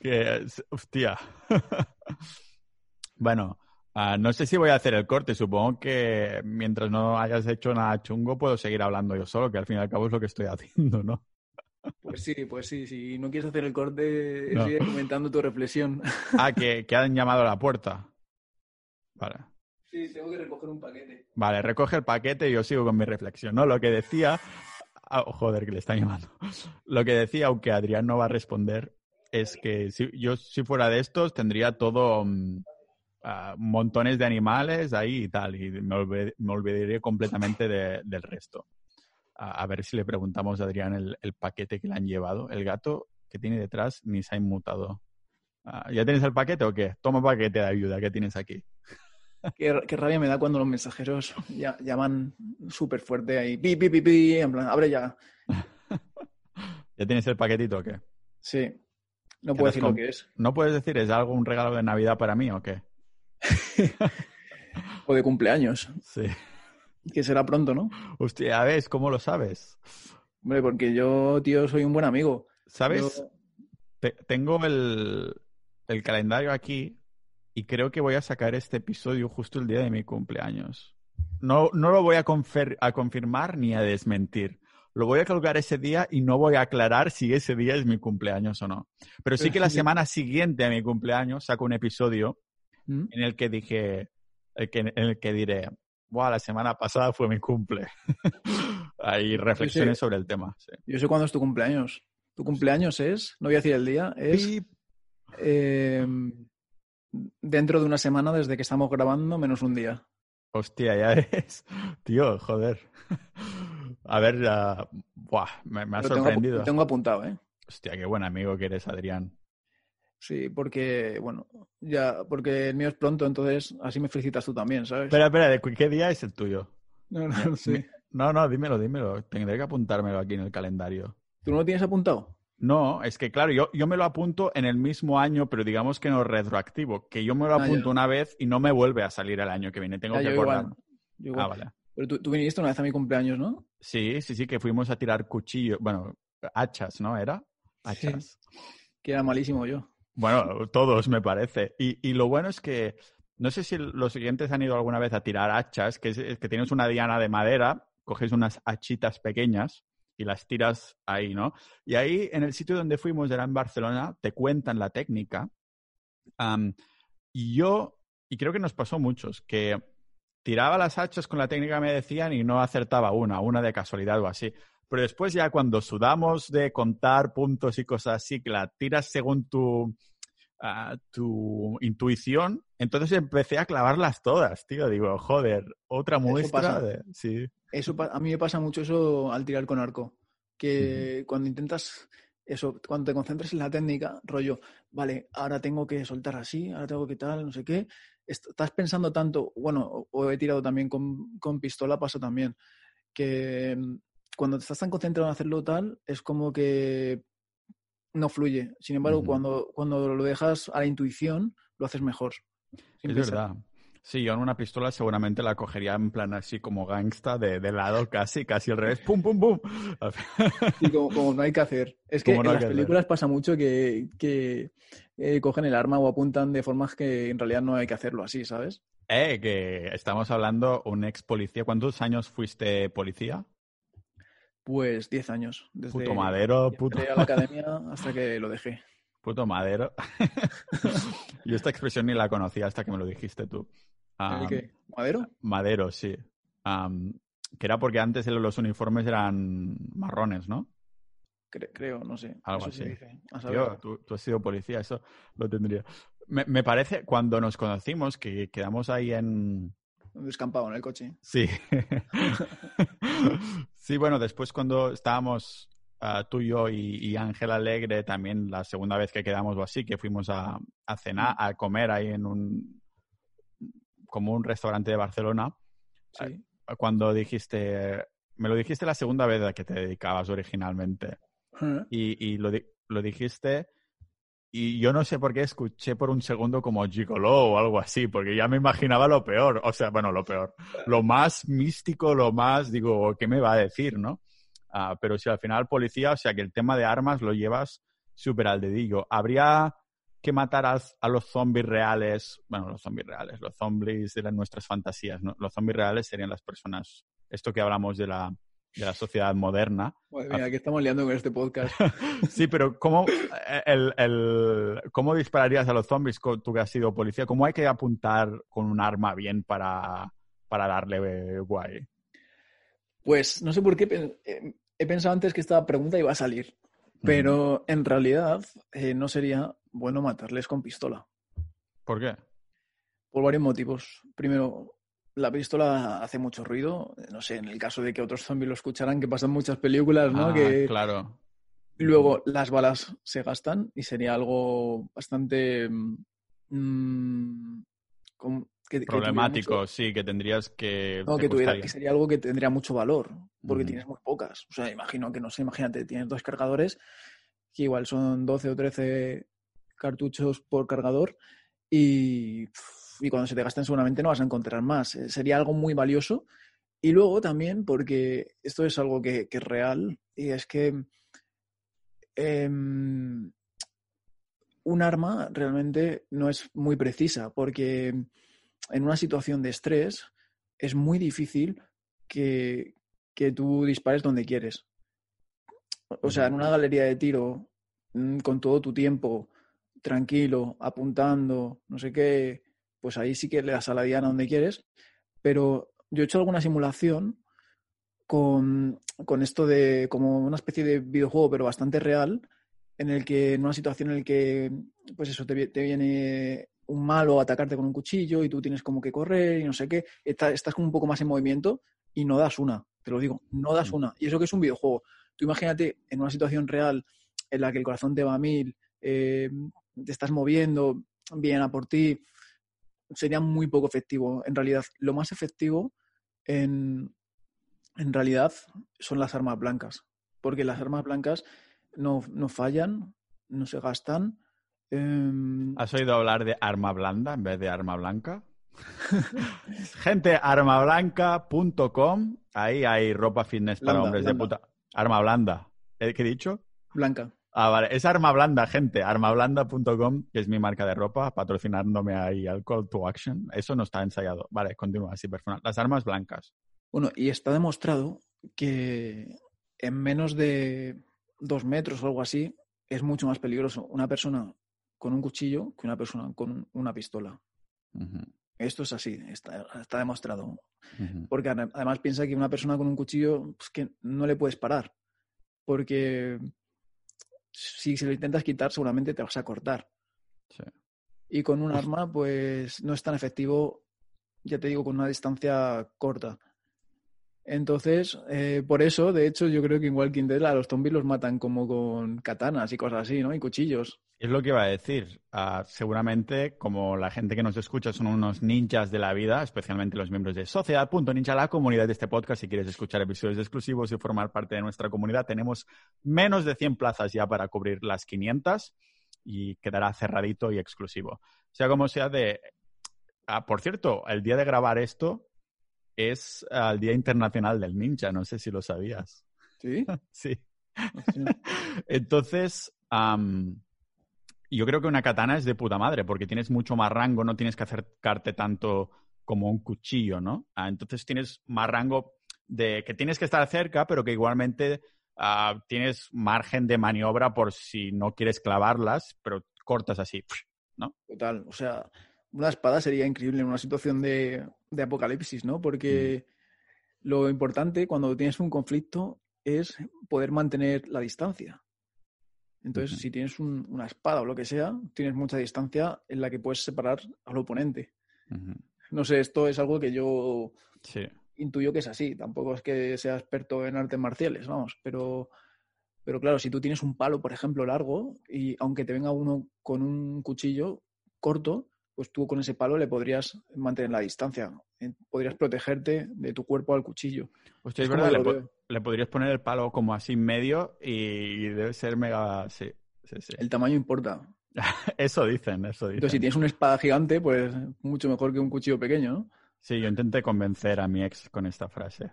Que, hostia. bueno, ah, no sé si voy a hacer el corte. Supongo que mientras no hayas hecho nada chungo, puedo seguir hablando yo solo, que al fin y al cabo es lo que estoy haciendo, ¿no? Pues sí, pues sí, si no quieres hacer el corte, sigue comentando tu reflexión. Ah, que, que, han llamado a la puerta. Vale. Sí, tengo que recoger un paquete. Vale, recoge el paquete y yo sigo con mi reflexión, ¿no? Lo que decía... Ah, joder, que le están llamando. Lo que decía, aunque Adrián no va a responder, es que si, yo si fuera de estos tendría todo... Mm, ah, montones de animales ahí y tal, y me, olvidaría completamente del resto a, ver si le preguntamos a Adrián el, paquete que le han llevado. El gato que tiene detrás ni se ha inmutado. Ah, ¿Ya tienes el paquete o qué? Toma paquete de ayuda que tienes aquí. Qué, rabia me da cuando los mensajeros llaman súper fuerte ahí. Pi, pi, pi, pi, en plan, abre ya. ¿Ya tienes el paquetito o qué? Sí. No puedo decir lo que es. ¿No puedes decir, es algo, un regalo de Navidad para mí o qué? o de cumpleaños. Sí. Que será pronto, ¿no? Hostia, ¿ves? ¿Cómo lo sabes? Hombre, porque yo, tío, soy un buen amigo. ¿Sabes? tengo el, calendario aquí y creo que voy a sacar este episodio justo el día de mi cumpleaños. No, no lo voy a, a confirmar ni a desmentir. Lo voy a colgar ese día y no voy a aclarar si ese día es mi cumpleaños o no. Pero sí que la semana siguiente a mi cumpleaños saco un episodio ¿Mm? en el que dije, en el que diré, la semana pasada fue mi cumple. Hay reflexiones sobre el tema. Yo sé cuándo es tu cumpleaños. Tu cumpleaños es, no voy a decir el día, es em, dentro de una semana desde que estamos grabando, menos un día. Hostia, ya es. Tío, joder. A ver, ya. Buah, me, ha sorprendido. Tengo, tengo apuntado, ¿eh? Hostia, qué buen amigo que eres, Adrián. Sí, porque, bueno, ya, porque el mío es pronto, entonces así me felicitas tú también, ¿sabes? Espera, espera, ¿qué día es el tuyo? No, no, sí. No, no, dímelo, dímelo. Tendré que apuntármelo aquí en el calendario. ¿Tú no lo tienes apuntado? No, es que claro, yo, yo me lo apunto en el mismo año, pero digamos que no es retroactivo, que yo me lo ah, apunto una vez y no me vuelve a salir el año que viene. Tengo que acordar. Ah, vale. Pero tú, tú, viniste una vez a mi cumpleaños, ¿no? Sí, sí, sí, que fuimos a tirar cuchillos, bueno, hachas, ¿no? ¿Era? Hachas. Que era malísimo yo. Bueno, todos me parece. Y, lo bueno es que, no sé si los siguientes han ido alguna vez a tirar hachas, que es, que tienes una diana de madera, coges unas hachitas pequeñas y las tiras ahí, ¿no? Y ahí, en el sitio donde fuimos, era en Barcelona, te cuentan la técnica. y yo, y creo que nos pasó muchos, que tiraba las hachas con la técnica me decían y no acertaba una, una de casualidad o así. Pero después ya cuando sudamos de contar puntos y cosas así, que la tiras según tu, ah, tu intuición, entonces empecé a clavarlas todas, tío. Digo, joder, otra muestra de... Sí. Eso, a mí me pasa mucho eso al tirar con arco. Que cuando intentas eso, cuando te concentras en la técnica, rollo, vale, ahora tengo que soltar así, ahora tengo que tal, no sé qué, estás pensando tanto, bueno, o, he tirado también con, con, pistola, pasa también, que mm, cuando te estás tan concentrado en hacerlo tal, es como que no fluye. Sin embargo, cuando, cuando lo dejas a la intuición, lo haces mejor. Es verdad. Sí, yo en una pistola seguramente la cogería en plan así como gangsta, de, de lado casi, casi al revés, pum, pum, pum. Y como, no hay que hacer. Es que en las películas pasa mucho que, que eh, cogen el arma o apuntan de formas que en realidad no hay que hacerlo así, ¿sabes? Eh, que estamos hablando un ex policía. ¿Cuántos años fuiste policía? Pues 10 años. Desde puto madero, puto. a la academia hasta que lo dejé. Puto madero. Yo esta expresión ni la conocía hasta que me lo dijiste tú. qué? ¿Madero? Madero, sí. que era porque antes los uniformes eran marrones, ¿no? creo, no sé. Algo así. tú, has sido policía, eso lo tendría. Me, me, parece, cuando nos conocimos, que quedamos ahí en... Descampado en el coche. Sí. sí, bueno, después cuando estábamos tú y yo y Ángel Alegre también la segunda vez que quedamos o así, que fuimos a, cenar, a comer ahí en un como un restaurante de Barcelona. Cuando dijiste, me lo dijiste la segunda vez a que te dedicabas originalmente. Y, lo, lo, dijiste y yo no sé por qué escuché por un segundo como gigolo o algo así, porque ya me imaginaba lo peor. O sea, bueno, lo peor. Lo más místico, lo más, digo, ¿qué me va a decir, no? Ah, pero si al final policía, o sea que el tema de armas lo llevas súper al dedillo. ¿Habría que matar a, los zombies reales? Bueno, los zombies reales, los zombies de nuestras fantasías, ¿no? Los zombies reales serían las personas, esto que hablamos de la, de la sociedad moderna. Bueno, mira, que estamos liando con este podcast. sí, pero ¿cómo, el, el, ¿cómo dispararías a los zombies tú que has sido policía? ¿Cómo hay que apuntar con un arma bien para, para darle guay? Pues no sé por qué eh, he pensado antes que esta pregunta iba a salir, pero en realidad eh, no sería bueno matarles con pistola. ¿Por qué? Por varios motivos. Primero, la pistola hace mucho ruido. No sé, en el caso de que otros zombies lo escucharan, que pasan muchas películas, ¿no? Ah, que... Claro. Luego, las balas se gastan y sería algo bastante. Mm, Problemático, sí, que tendrías que. No, que, tuviera, que sería algo que tendría mucho valor, porque tienes muy pocas. O sea, imagino que no sé, imagínate, tienes dos cargadores, que igual son 12 o 13 cartuchos por cargador, y, y cuando se te gasten seguramente no vas a encontrar más. Eh, sería algo muy valioso. Y luego también, porque esto es algo que, es real, y es que em, un arma realmente no es muy precisa, porque en una situación de estrés es muy difícil que, tú dispares donde quieres. O sea, en una galería de tiro, mm, con todo tu tiempo, tranquilo, apuntando, no sé qué, pues ahí sí que le das a la diana donde quieres. Pero yo he hecho alguna simulación con, con esto de como una especie de videojuego, pero bastante real, en el que en una situación en la que, pues eso, te, te viene un malo atacarte con un cuchillo y tú tienes como que correr y no sé qué, estás como un poco más en movimiento y no das una, te lo digo, no das mm. una. Y eso que es un videojuego. Tú imagínate en una situación real en la que el corazón te va a mil, eh, te estás moviendo, vienen a por ti, sería muy poco efectivo. En realidad, lo más efectivo en, en realidad son las armas blancas, porque las armas blancas no, no fallan, no se gastan Em, ¿Has oído hablar de arma blanda en vez de arma blanca? Gente, armablanca.com. Ahí hay ropa fitness para hombres de puta. Arma blanda. ¿Qué he dicho? Blanca. Ah, vale. Es arma blanda, gente. Armablanda.com, que es mi marca de ropa, patrocinándome ahí al call to action. Eso no está ensayado. Vale, continúa así, personal. Las armas blancas. Bueno, y está demostrado que en menos de dos metros o algo así es mucho más peligroso una persona con un cuchillo que una persona con una pistola. Esto es así, está, demostrado. Porque además piensa que una persona con un cuchillo pues, que no le puedes parar. Porque si se lo intentas quitar, seguramente te vas a cortar. Y con un arma, pues no es tan efectivo, ya te digo, con una distancia corta. Entonces, eh, por eso, de hecho, yo creo que en Walking Dead a los zombies los matan como con katanas y cosas así, ¿no? Y cuchillos. Es lo que iba a decir. Ah, seguramente, como la gente que nos escucha son unos ninjas de la vida, especialmente los miembros de Sociedad.ninja, la comunidad de este podcast, si quieres escuchar episodios exclusivos y formar parte de nuestra comunidad, tenemos menos de 100 plazas ya para cubrir las 500 y quedará cerradito y exclusivo. Sea como sea de... Ah, por cierto, el día de grabar esto es el Día Internacional del Ninja, no sé si lo sabías. ¿Sí? sí. Entonces, yo creo que una katana es de puta madre, porque tienes mucho más rango, no tienes que acercarte tanto como un cuchillo, ¿no? Ah, entonces tienes más rango de que tienes que estar cerca, pero que igualmente ah, tienes margen de maniobra por si no quieres clavarlas, pero cortas así, ¿no? Total, o sea, una espada sería increíble en una situación de, apocalipsis, ¿no? Porque mm. lo importante cuando tienes un conflicto es poder mantener la distancia. Entonces, si tienes una espada o lo que sea, tienes mucha distancia en la que puedes separar al oponente. No sé, esto es algo que yo intuyo que es así. Tampoco es que sea experto en artes marciales, vamos, pero, pero claro, si tú tienes un palo, por ejemplo, largo, y aunque te venga uno con un cuchillo corto, pues tú con ese palo le podrías mantener la distancia. Podrías protegerte de tu cuerpo al cuchillo. Pues es, verdad, le, podrías poner el palo como así en medio y debe ser mega... Sí, sí, sí. El tamaño importa. eso dicen, eso dicen. Entonces, si tienes una espada gigante, pues mucho mejor que un cuchillo pequeño, ¿no? Sí, yo intenté convencer a mi ex con esta frase.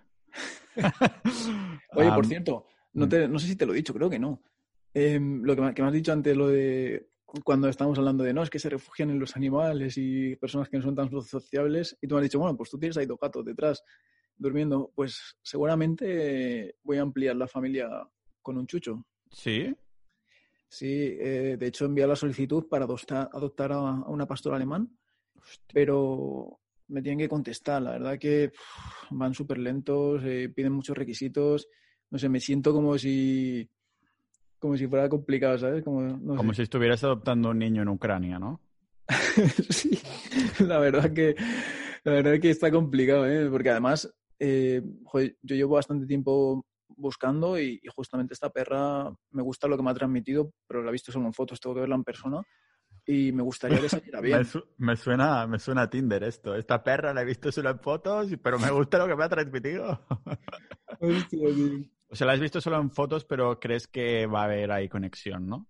Oye, por cierto, no, mm. no sé si te lo he dicho, creo que no. Em, lo que que me has dicho antes, lo de cuando estamos hablando de no, es que se refugian en los animales y personas que no son tan sociables, y tú me has dicho, bueno, pues tú tienes ahí dos gatos detrás durmiendo, pues seguramente voy a ampliar la familia con un chucho. ¿Sí? Sí, eh, de hecho envié la solicitud para adoptar, adoptar a, una pastora alemán, pero me tienen que contestar. La verdad que van súper lentos, eh, piden muchos requisitos. No sé, me siento como si como si fuera complicado, ¿sabes? Como, si estuvieras adoptando un niño en Ucrania, ¿no? sí, la verdad que la verdad que está complicado, ¿eh? Porque además, eh, yo llevo bastante tiempo buscando y, justamente esta perra me gusta lo que me ha transmitido, pero la he visto solo en fotos, tengo que verla en persona y me gustaría que saliera bien. me, suena, me suena a Tinder esto. Esta perra la he visto solo en fotos, pero me gusta lo que me ha transmitido. Hostia, o sea, la has visto solo en fotos, pero crees que va a haber ahí conexión, ¿no?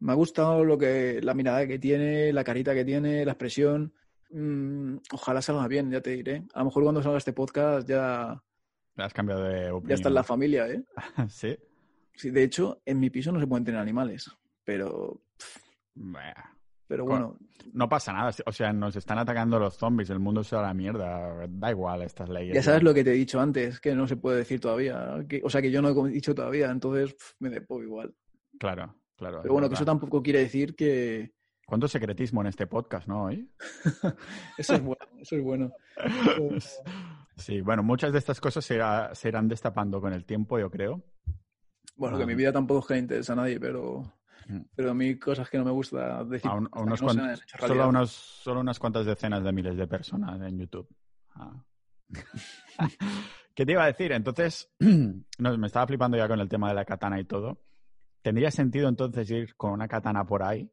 Me ha gustado lo que, la mirada que tiene, la carita que tiene, la expresión. Mm, ojalá salga bien, ya te diré. A lo mejor cuando salga este podcast ya. Ya has cambiado de opinión. Ya está en la familia, ¿eh? sí. Sí, de hecho, en mi piso no se pueden tener animales, pero. Pero bueno. No pasa nada. O sea, nos están atacando los zombies. El mundo se va a la mierda. Da igual estas leyes. Ya sabes lo que te he dicho antes, que no se puede decir todavía. o sea, que yo no he dicho todavía. Entonces me depo igual. Claro, claro. Pero bueno, que eso tampoco quiere decir que. ¿Cuánto secretismo en este podcast, no? eso es bueno. Eso es bueno. sí, bueno, muchas de estas cosas se, irán destapando con el tiempo, yo creo. Bueno, que mi vida tampoco es que interesa a nadie, pero. Pero a mí cosas que no me gusta decir. solo, unas cuantas decenas de miles de personas en YouTube. Ah. ¿Qué te iba a decir? Entonces, me estaba flipando ya con el tema de la katana y todo. ¿Tendría sentido entonces ir con una katana por ahí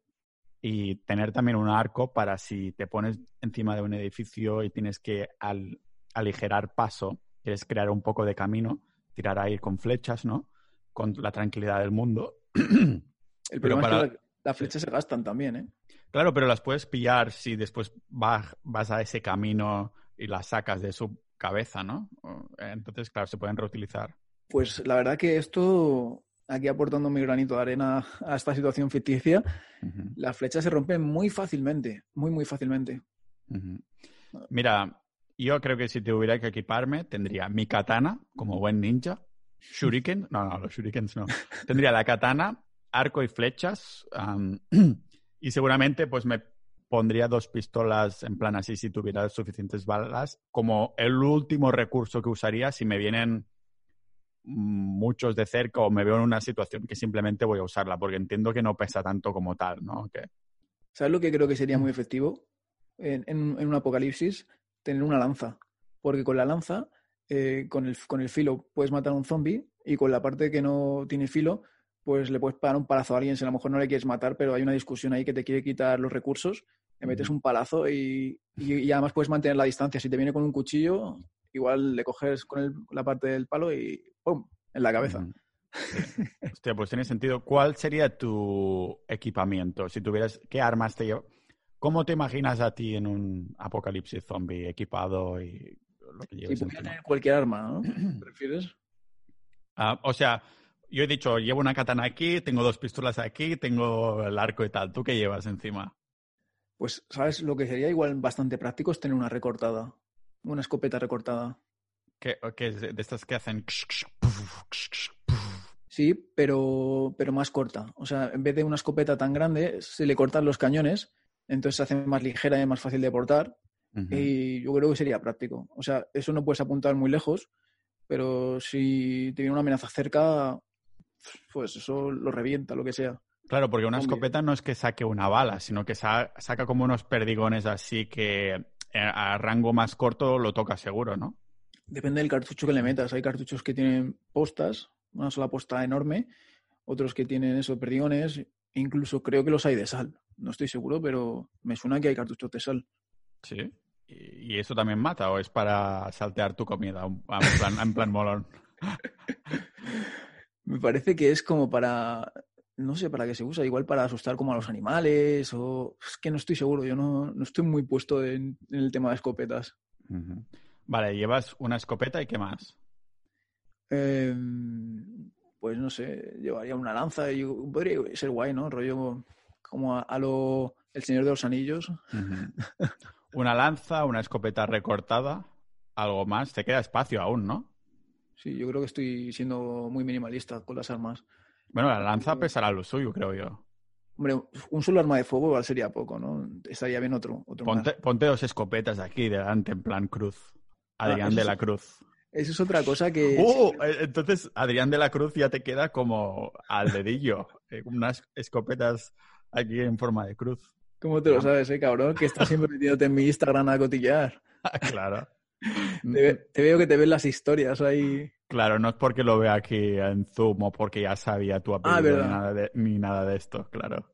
y tener también un arco para si te pones encima de un edificio y tienes que al, aligerar paso, quieres crear un poco de camino, tirar ahí con flechas, ¿no? Con la tranquilidad del mundo. El problema es que las flechas se gastan también, ¿eh? Claro, pero las puedes pillar si después vas, vas a ese camino y las sacas de su cabeza, ¿no? Entonces, claro, se pueden reutilizar. Pues la verdad que esto, aquí aportando mi granito de arena a esta situación ficticia, las flechas se rompen muy fácilmente, muy, muy fácilmente. Mira, yo creo que si tuviera que equiparme, tendría mi katana como buen ninja, shuriken, no, no, los shurikens no. Tendría la katana, arco y flechas. y seguramente pues me pondría dos pistolas en plan así si tuviera suficientes balas como el último recurso que usaría si me vienen muchos de cerca o me veo en una situación que simplemente voy a usarla porque entiendo que no pesa tanto como tal, ¿no? Que... ¿Sabes lo que creo que sería muy efectivo en, en, un apocalipsis? Tener una lanza. Porque con la lanza, eh, con, el, con el filo, puedes matar a un zombie y con la parte que no tiene filo, pues le puedes pagar un palazo a alguien. Si a lo mejor no le quieres matar, pero hay una discusión ahí que te quiere quitar los recursos, le metes un palazo y, y, además puedes mantener la distancia. Si te viene con un cuchillo, igual le coges con la parte del palo y ¡pum! en la cabeza. Hostia, pues tiene sentido. ¿Cuál sería tu equipamiento? Si tuvieras, ¿qué armas te llevas? ¿Cómo te imaginas a ti en un apocalipsis zombie equipado y lo que llevas? Si pudiera tener cualquier arma, ¿no? ¿Prefieres? Ah, o sea, yo he dicho, llevo una katana aquí, tengo dos pistolas aquí, tengo el arco y tal. ¿Tú qué llevas encima? Pues, ¿sabes? Lo que sería igual bastante práctico es tener una recortada. Una escopeta recortada. ¿Qué, de estas que hacen? Sí, pero, pero más corta. O sea, en vez de una escopeta tan grande, se le cortan los cañones, entonces se hace más ligera y más fácil de portar. Y yo creo que sería práctico. O sea, eso no puedes apuntar muy lejos, pero si te viene una amenaza cerca, pues eso lo revienta, lo que sea. Claro, porque una escopeta no es que saque una bala, sino que saca como unos perdigones así que eh, a rango más corto lo toca seguro, ¿no? Depende del cartucho que le metas. Hay cartuchos que tienen postas, una sola posta enorme, otros que tienen esos perdigones, incluso creo que los hay de sal. No estoy seguro, pero me suena que hay cartuchos de sal. Sí. ¿Y eso también mata o es para saltear tu comida en plan, en plan molón? me parece que es como para no sé para qué se usa, igual para asustar como a los animales o es que no estoy seguro, yo no, estoy muy puesto en, el tema de escopetas. Vale, llevas una escopeta y qué más? Em, pues no sé, llevaría una lanza y podría ser guay, ¿no? Rollo como a, lo El Señor de los Anillos. una lanza, una escopeta recortada, algo más, te queda espacio aún, ¿no? Sí, yo creo que estoy siendo muy minimalista con las armas. Bueno, la lanza pesará lo suyo, creo yo. Hombre, un solo arma de fuego igual sería poco, ¿no? Estaría bien otro. otro ponte, ponte, dos escopetas aquí delante, en plan cruz. Ah, Adrián de la Cruz. Eso es otra cosa que... ¡Oh! Eh, entonces, Adrián de la Cruz ya te queda como al dedillo. Eh, unas escopetas aquí en forma de cruz. ¿Cómo te lo sabes, eh, cabrón? Que estás siempre metiéndote en mi Instagram a cotillar. claro. Te, veo que te ven las historias ahí. Claro, no es porque lo vea aquí en Zoom o porque ya sabía tu ah, apellido ni, nada de, ni, nada de, esto, claro.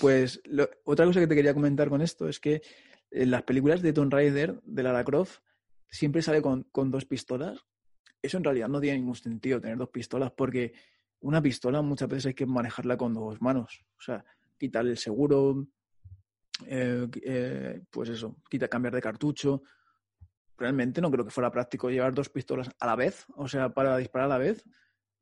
Pues otra cosa que te quería comentar con esto es que en las películas de Tomb Raider, de Lara Croft, siempre sale con, dos pistolas. Eso en realidad no tiene ningún sentido tener dos pistolas porque una pistola muchas veces hay que manejarla con dos manos. O sea, quitar el seguro, eh, eh, pues eso, quita cambiar de cartucho realmente no creo que fuera práctico llevar dos pistolas a la vez, o sea, para disparar a la vez.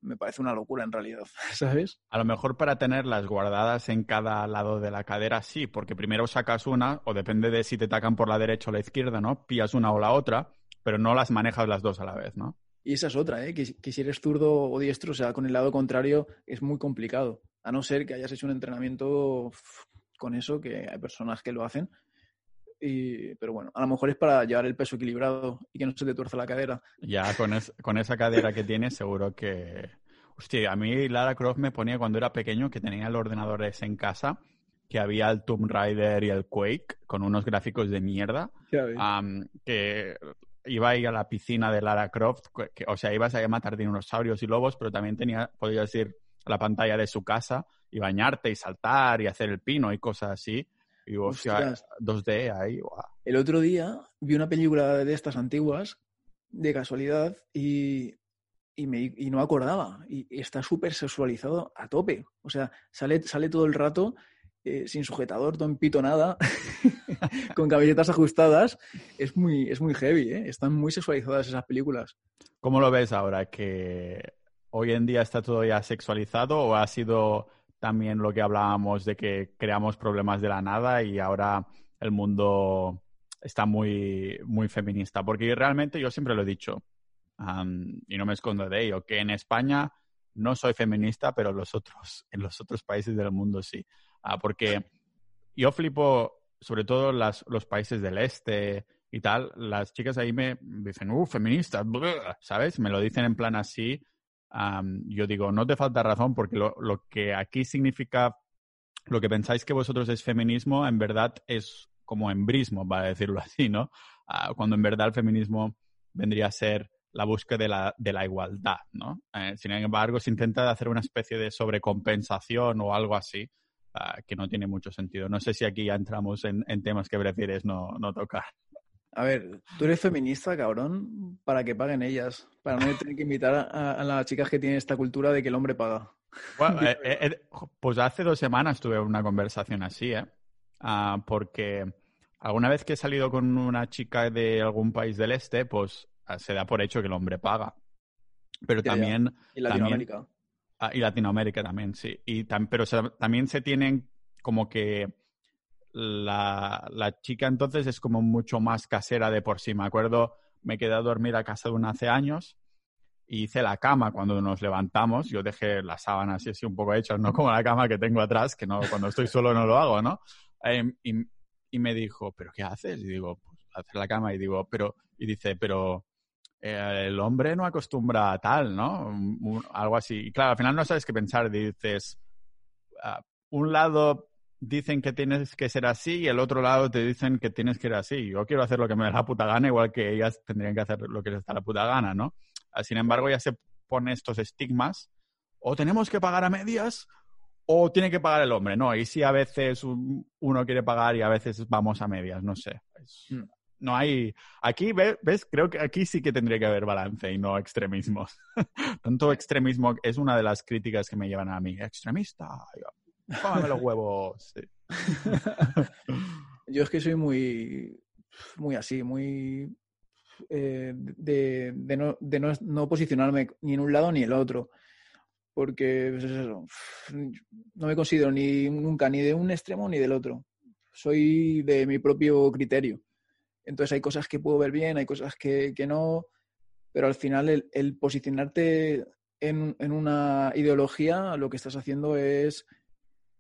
Me parece una locura en realidad, ¿sabes? A lo mejor para tenerlas guardadas en cada lado de la cadera, sí, porque primero sacas una, o depende de si te atacan por la derecha o la izquierda, ¿no? Pillas una o la otra, pero no las manejas las dos a la vez, ¿no? Y esa es otra, ¿eh? Que, si eres zurdo o diestro, o sea, con el lado contrario, es muy complicado. A no ser que hayas hecho un entrenamiento con eso, que hay personas que lo hacen, pero bueno, a lo mejor es para llevar el peso equilibrado y que no se te tuerza la cadera. Ya, con, con esa cadera que tienes, seguro que. Hostia, a mí Lara Croft me ponía cuando era pequeño que tenía el ordenador ese en casa, que había el Tomb Raider y el Quake con unos gráficos de mierda. que iba a ir a la piscina de Lara Croft, o sea, ibas a matar dinosaurios y lobos, pero también tenía, podías ir a la pantalla de su casa y bañarte y saltar y hacer el pino y cosas así. Y vos, 2D ahí, El otro día vi una película de estas antiguas, de casualidad, y, y, me, y no acordaba. Y, está súper sexualizado a tope. O sea, sale, sale todo el rato eh, sin sujetador, no pito nada, con camisetas ajustadas. Es muy, es muy heavy, ¿eh? Están muy sexualizadas esas películas. ¿Cómo lo ves ahora? ¿Que hoy en día está todo ya sexualizado o ha sido también lo que hablábamos de que creamos problemas de la nada y ahora el mundo está muy, muy feminista. Porque realmente yo siempre lo he dicho, y no me escondo de ello, que en España no soy feminista, pero los otros, en los otros países del mundo sí. Ah, porque yo flipo, sobre todo las, los países del este y tal, las chicas ahí me dicen, uh, feministas, ¿sabes? Me lo dicen en plan así. Yo digo, no te falta razón porque lo, lo que aquí significa, lo que pensáis que vosotros es feminismo, en verdad es como embrismo, para decirlo así, ¿no? Ah, cuando en verdad el feminismo vendría a ser la búsqueda de la, de la igualdad, ¿no? Eh, sin embargo, se intenta hacer una especie de sobrecompensación o algo así, ah, que no tiene mucho sentido. No sé si aquí ya entramos en, temas que prefieres no, no, tocar. A ver, tú eres feminista, cabrón, para que paguen ellas, para no tener que invitar a, las chicas que tienen esta cultura de que el hombre paga. Eh, eh, pues hace dos semanas tuve una conversación así, ¿eh? Ah, porque alguna vez que he salido con una chica de algún país del este, pues Ah, se da por hecho que el hombre paga. Pero también... Y Latinoamérica. Ah, y Latinoamérica también, sí. Y pero también se tienen como que la, la, chica entonces es como mucho más casera de por sí. Me acuerdo, me quedé a dormir a casa de una hace años y hice la cama cuando nos levantamos. Yo dejé las sábanas así, un poco hechas, no como la cama que tengo atrás, que no cuando estoy solo no lo hago, ¿no? Em, y, y, me dijo, ¿pero qué haces? Y digo, pues hacer la cama. Y digo, pero, y dice, pero eh, el hombre no acostumbra a tal, ¿no? algo así. Y claro, al final no sabes qué pensar. Dices, uh, un lado dicen que tienes que ser así y el otro lado te dicen que tienes que ser así. Yo quiero hacer lo que me da la puta gana, igual que ellas tendrían que hacer lo que les da la puta gana, ¿no? Ah, sin embargo, ya se ponen estos estigmas. O tenemos que pagar a medias o tiene que pagar el hombre, ¿no? Y si a veces uno quiere pagar y a veces vamos a medias, no sé. Mm no hay. Aquí, ¿ves? Creo que aquí sí que tendría que haber balance y no extremismos. Tanto extremismo es una de las críticas que me llevan a mí. Extremista, póngame los huevos. Yo es que soy muy, muy así, muy eh, de, no, de no, posicionarme ni en un lado ni en el otro. Porque pues no me considero ni nunca ni de un extremo ni del otro. Soy de mi propio criterio. Entonces hay cosas que puedo ver bien, hay cosas que, no, pero al final el, posicionarte en, una ideología lo que estás haciendo es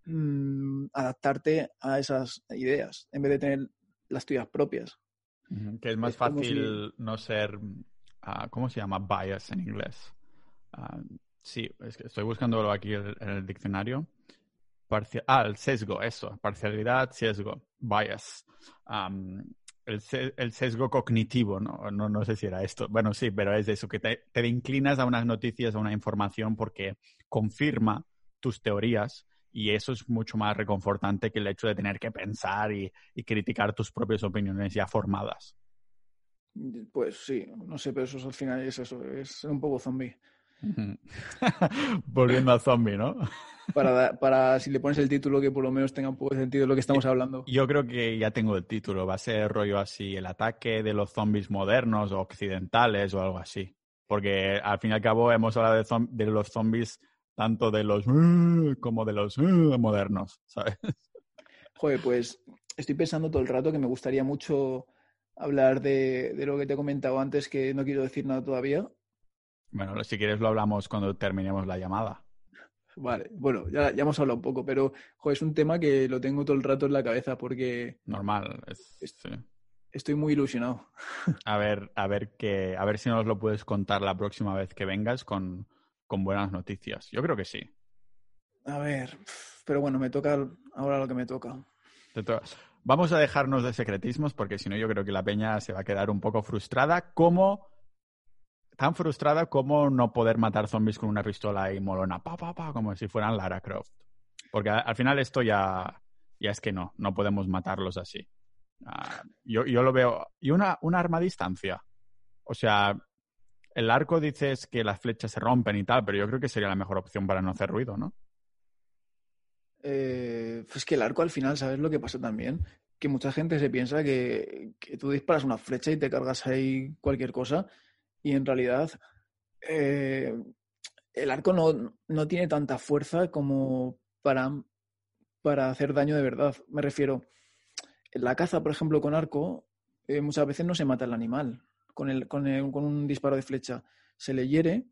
mm, adaptarte a esas ideas en vez de tener las tuyas propias. Que es más fácil no ser, ah, ¿cómo se llama? Bias en inglés. Ah, sí, es que estoy buscándolo aquí en el diccionario. ah, el sesgo, eso, parcialidad, sesgo, bias el, sesgo cognitivo, ¿no? ¿no? No sé si era esto. Bueno, sí, pero es eso, que te, inclinas a unas noticias, a una información porque confirma tus teorías y eso es mucho más reconfortante que el hecho de tener que pensar y, criticar tus propias opiniones ya formadas. Pues sí, no sé, pero eso al final es eso, es un poco zombie. Volviendo a zombie, ¿no? para, para si le pones el título que por lo menos tenga un poco de sentido lo que estamos hablando. Yo creo que ya tengo el título. Va a ser rollo así, el ataque de los zombies modernos o occidentales o algo así. Porque al fin y al cabo hemos hablado de, de los zombies tanto de los uh, como de los uh, modernos, ¿sabes? Joder, pues estoy pensando todo el rato que me gustaría mucho hablar de, de lo que te he comentado antes, que no quiero decir nada todavía. Bueno, si quieres lo hablamos cuando terminemos la llamada. Vale, bueno, ya, ya, hemos hablado un poco, pero es un tema que lo tengo todo el rato en la cabeza porque... Normal, estoy muy ilusionado. A ver, a ver que, a ver si nos lo puedes contar la próxima vez que vengas con, con buenas noticias. Yo creo que sí. A ver, pero bueno, me toca ahora lo que me toca. Vamos a dejarnos de secretismos porque si no yo creo que la peña se va a quedar un poco frustrada como tan frustrada como no poder matar zombies con una pistola y molona, pa, pa, pa, como si fueran Lara Croft. Porque al final esto ya, ya es que no, no podemos matarlos así. Ah, yo, yo, lo veo. Y una, una arma a distancia. O sea, el arco dices que las flechas se rompen y tal, pero yo creo que sería la mejor opción para no hacer ruido, ¿no? Eh, pues que el arco al final, ¿sabes lo que pasa también? Que mucha gente se piensa que, tú disparas una flecha y te cargas ahí cualquier cosa y en realidad eh, el arco no, tiene tanta fuerza como para, para hacer daño de verdad. Me refiero, la caza, por ejemplo, con arco, eh, muchas veces no se mata el animal con, el, con, con un disparo de flecha. Se le hiere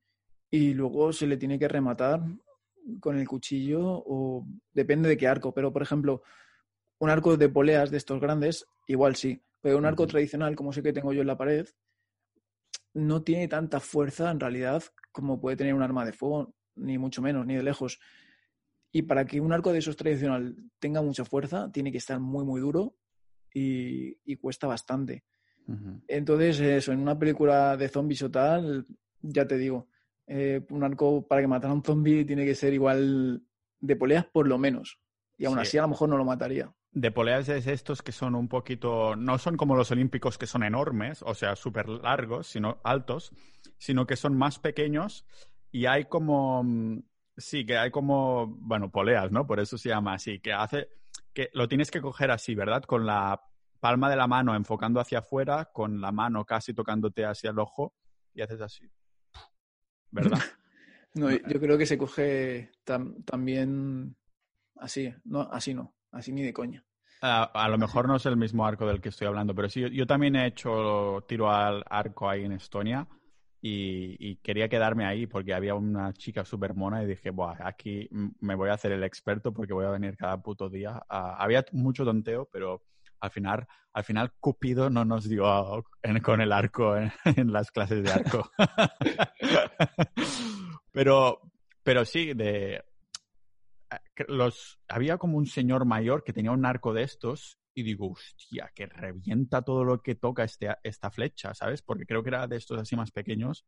y luego se le tiene que rematar con el cuchillo o depende de qué arco. Pero, por ejemplo, un arco de poleas de estos grandes, igual sí. Pero un arco tradicional, como sé que tengo yo en la pared, no tiene tanta fuerza en realidad como puede tener un arma de fuego, ni mucho menos, ni de lejos. Y para que un arco de esos tradicional tenga mucha fuerza, tiene que estar muy, muy duro y, cuesta bastante. Entonces, eso, en una película de zombies o tal, ya te digo, eh, un arco para que matara a un zombie tiene que ser igual de poleas por lo menos. Y aún así a lo mejor no lo mataría. De poleas es estos que son un poquito, no son como los olímpicos que son enormes, o sea, súper largos, sino altos, sino que son más pequeños y hay como, mm, sí, que hay como, bueno, poleas, ¿no? Por eso se llama así, que hace, que lo tienes que coger así, ¿verdad? Con la palma de la mano enfocando hacia afuera, con la mano casi tocándote hacia el ojo y haces así. ¿Verdad? no, yo creo que se coge también así, no, así no así ni de coña. A, lo mejor no es el mismo arco del que estoy hablando, pero sí, yo, también he hecho tiro al arco ahí en Estonia y, quería quedarme ahí porque había una chica súper mona y dije, Buah, aquí me voy a hacer el experto porque voy a venir cada puto día. había mucho tonteo, pero al final, al final Cupido no nos dio con el arco en las clases de arco. pero, pero sí, de, los, había como un señor mayor que tenía un arco de estos y digo, hostia, que revienta todo lo que toca este, esta flecha, ¿sabes? Porque creo que era de estos así más pequeños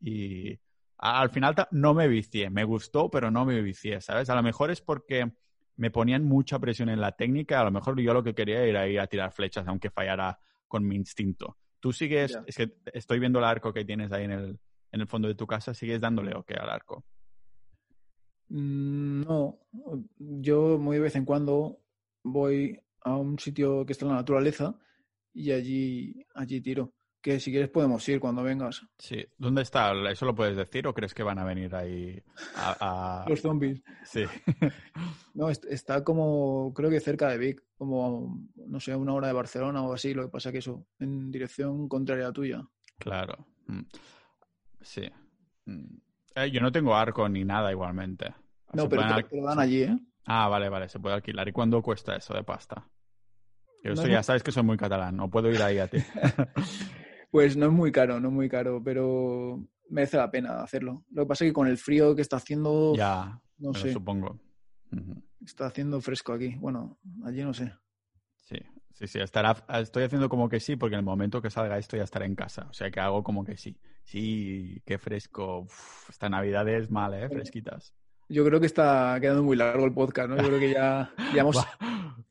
y al final no me vicié, me gustó, pero no me vicié, ¿sabes? A lo mejor es porque me ponían mucha presión en la técnica, a lo mejor yo lo que quería era ir a tirar flechas, aunque fallara con mi instinto. Tú sigues, es que estoy viendo el arco que tienes ahí en el, en el fondo de tu casa, sigues dándole o qué al arco. Mm, no, yo muy de vez en cuando voy a un sitio que está en la naturaleza y allí, allí tiro. Que si quieres podemos ir cuando vengas. Sí, ¿dónde está? ¿Eso lo puedes decir o crees que van a venir ahí a... Los zombies. Sí. no, está como, creo que cerca de Vic, como, no sé, una hora de Barcelona o así, lo que pasa que eso, en dirección contraria a tuya. Claro. Mm. Sí. Mm. Eh, yo no tengo arco ni nada igualmente. No, pero te, lo dan allí, ¿eh? Ah, vale, vale, se puede alquilar. ¿Y cuándo cuesta eso de pasta? Yo ya sabes que soy muy catalán, no puedo ir ahí a ti. pues no es muy caro, no es muy caro, pero merece la pena hacerlo. Lo que pasa es que con el frío que está haciendo... Ya, no sé. supongo. Está haciendo fresco aquí. Bueno, allí no sé. Sí, sí, sí. Estará, estoy haciendo como que sí, porque en el momento que salga esto ya estaré en casa. O sea que hago como que sí. Sí, qué fresco. esta Navidad es mal, ¿eh? Fresquitas. Yo creo que está quedando muy largo el podcast, ¿no? Yo creo que ya, ya hemos...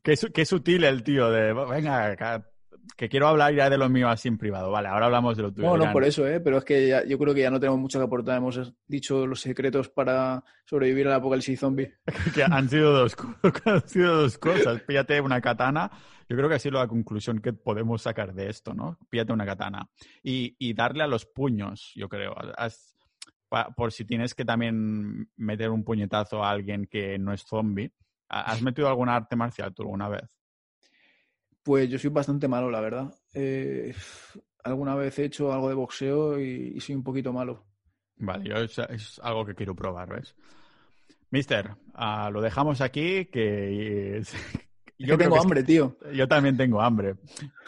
qué, qué, sutil el tío de, venga, que quiero hablar ya de lo mío así en privado. Vale, ahora hablamos de lo tuyo. No, no, por eso, ¿eh? Pero es que ya, yo creo que ya no tenemos mucho que aportar. Hemos dicho los secretos para sobrevivir al apocalipsis zombie. que han sido, dos, han sido dos cosas. Píllate una katana. Yo creo que ha sido la conclusión que podemos sacar de esto, ¿no? Píllate una katana. Y, y darle a los puños, yo creo. por si tienes que también meter un puñetazo a alguien que no es zombie. ¿Has metido alguna arte marcial tú alguna vez? Pues yo soy bastante malo, la verdad. Eh, alguna vez he hecho algo de boxeo y, soy un poquito malo. Vale, yo es, algo que quiero probar, ¿ves? Mister, ah, lo dejamos aquí, que... yo tengo hambre, tío. Yo también tengo hambre.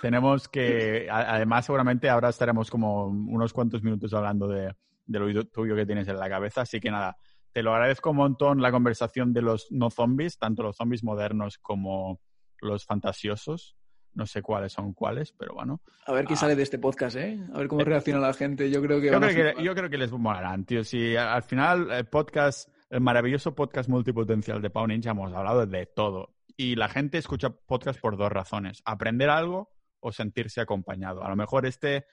Tenemos que, además, seguramente ahora estaremos como unos cuantos minutos hablando de, de lo tuyo que tienes en la cabeza, así que nada, te lo agradezco un montón la conversación de los no zombies, tanto los zombies modernos como los fantasiosos. No sé cuáles son cuáles, pero bueno. A ver qué ah. sale de este podcast, ¿eh? A ver cómo eh, reacciona la gente. Yo creo que, yo, creo que yo creo que les molarán, tío. Si al final el podcast, el maravilloso podcast multipotencial de Pau Ninja hemos hablado de todo. Y la gente escucha podcast por dos razones. Aprender algo o sentirse acompañado. A lo mejor este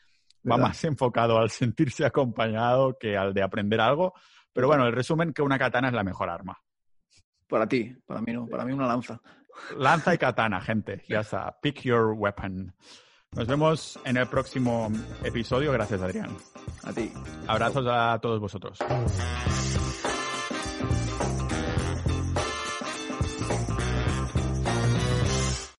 va más enfocado al sentirse acompañado que al de aprender algo. Pero bueno, el resumen que una katana es la mejor arma. Para ti, para mí no, para mí una lanza. Lanza y katana, gente. Ya está. Pick your weapon. Nos vemos en el próximo episodio. Gracias, Adrián. A ti. Abrazos a todos vosotros.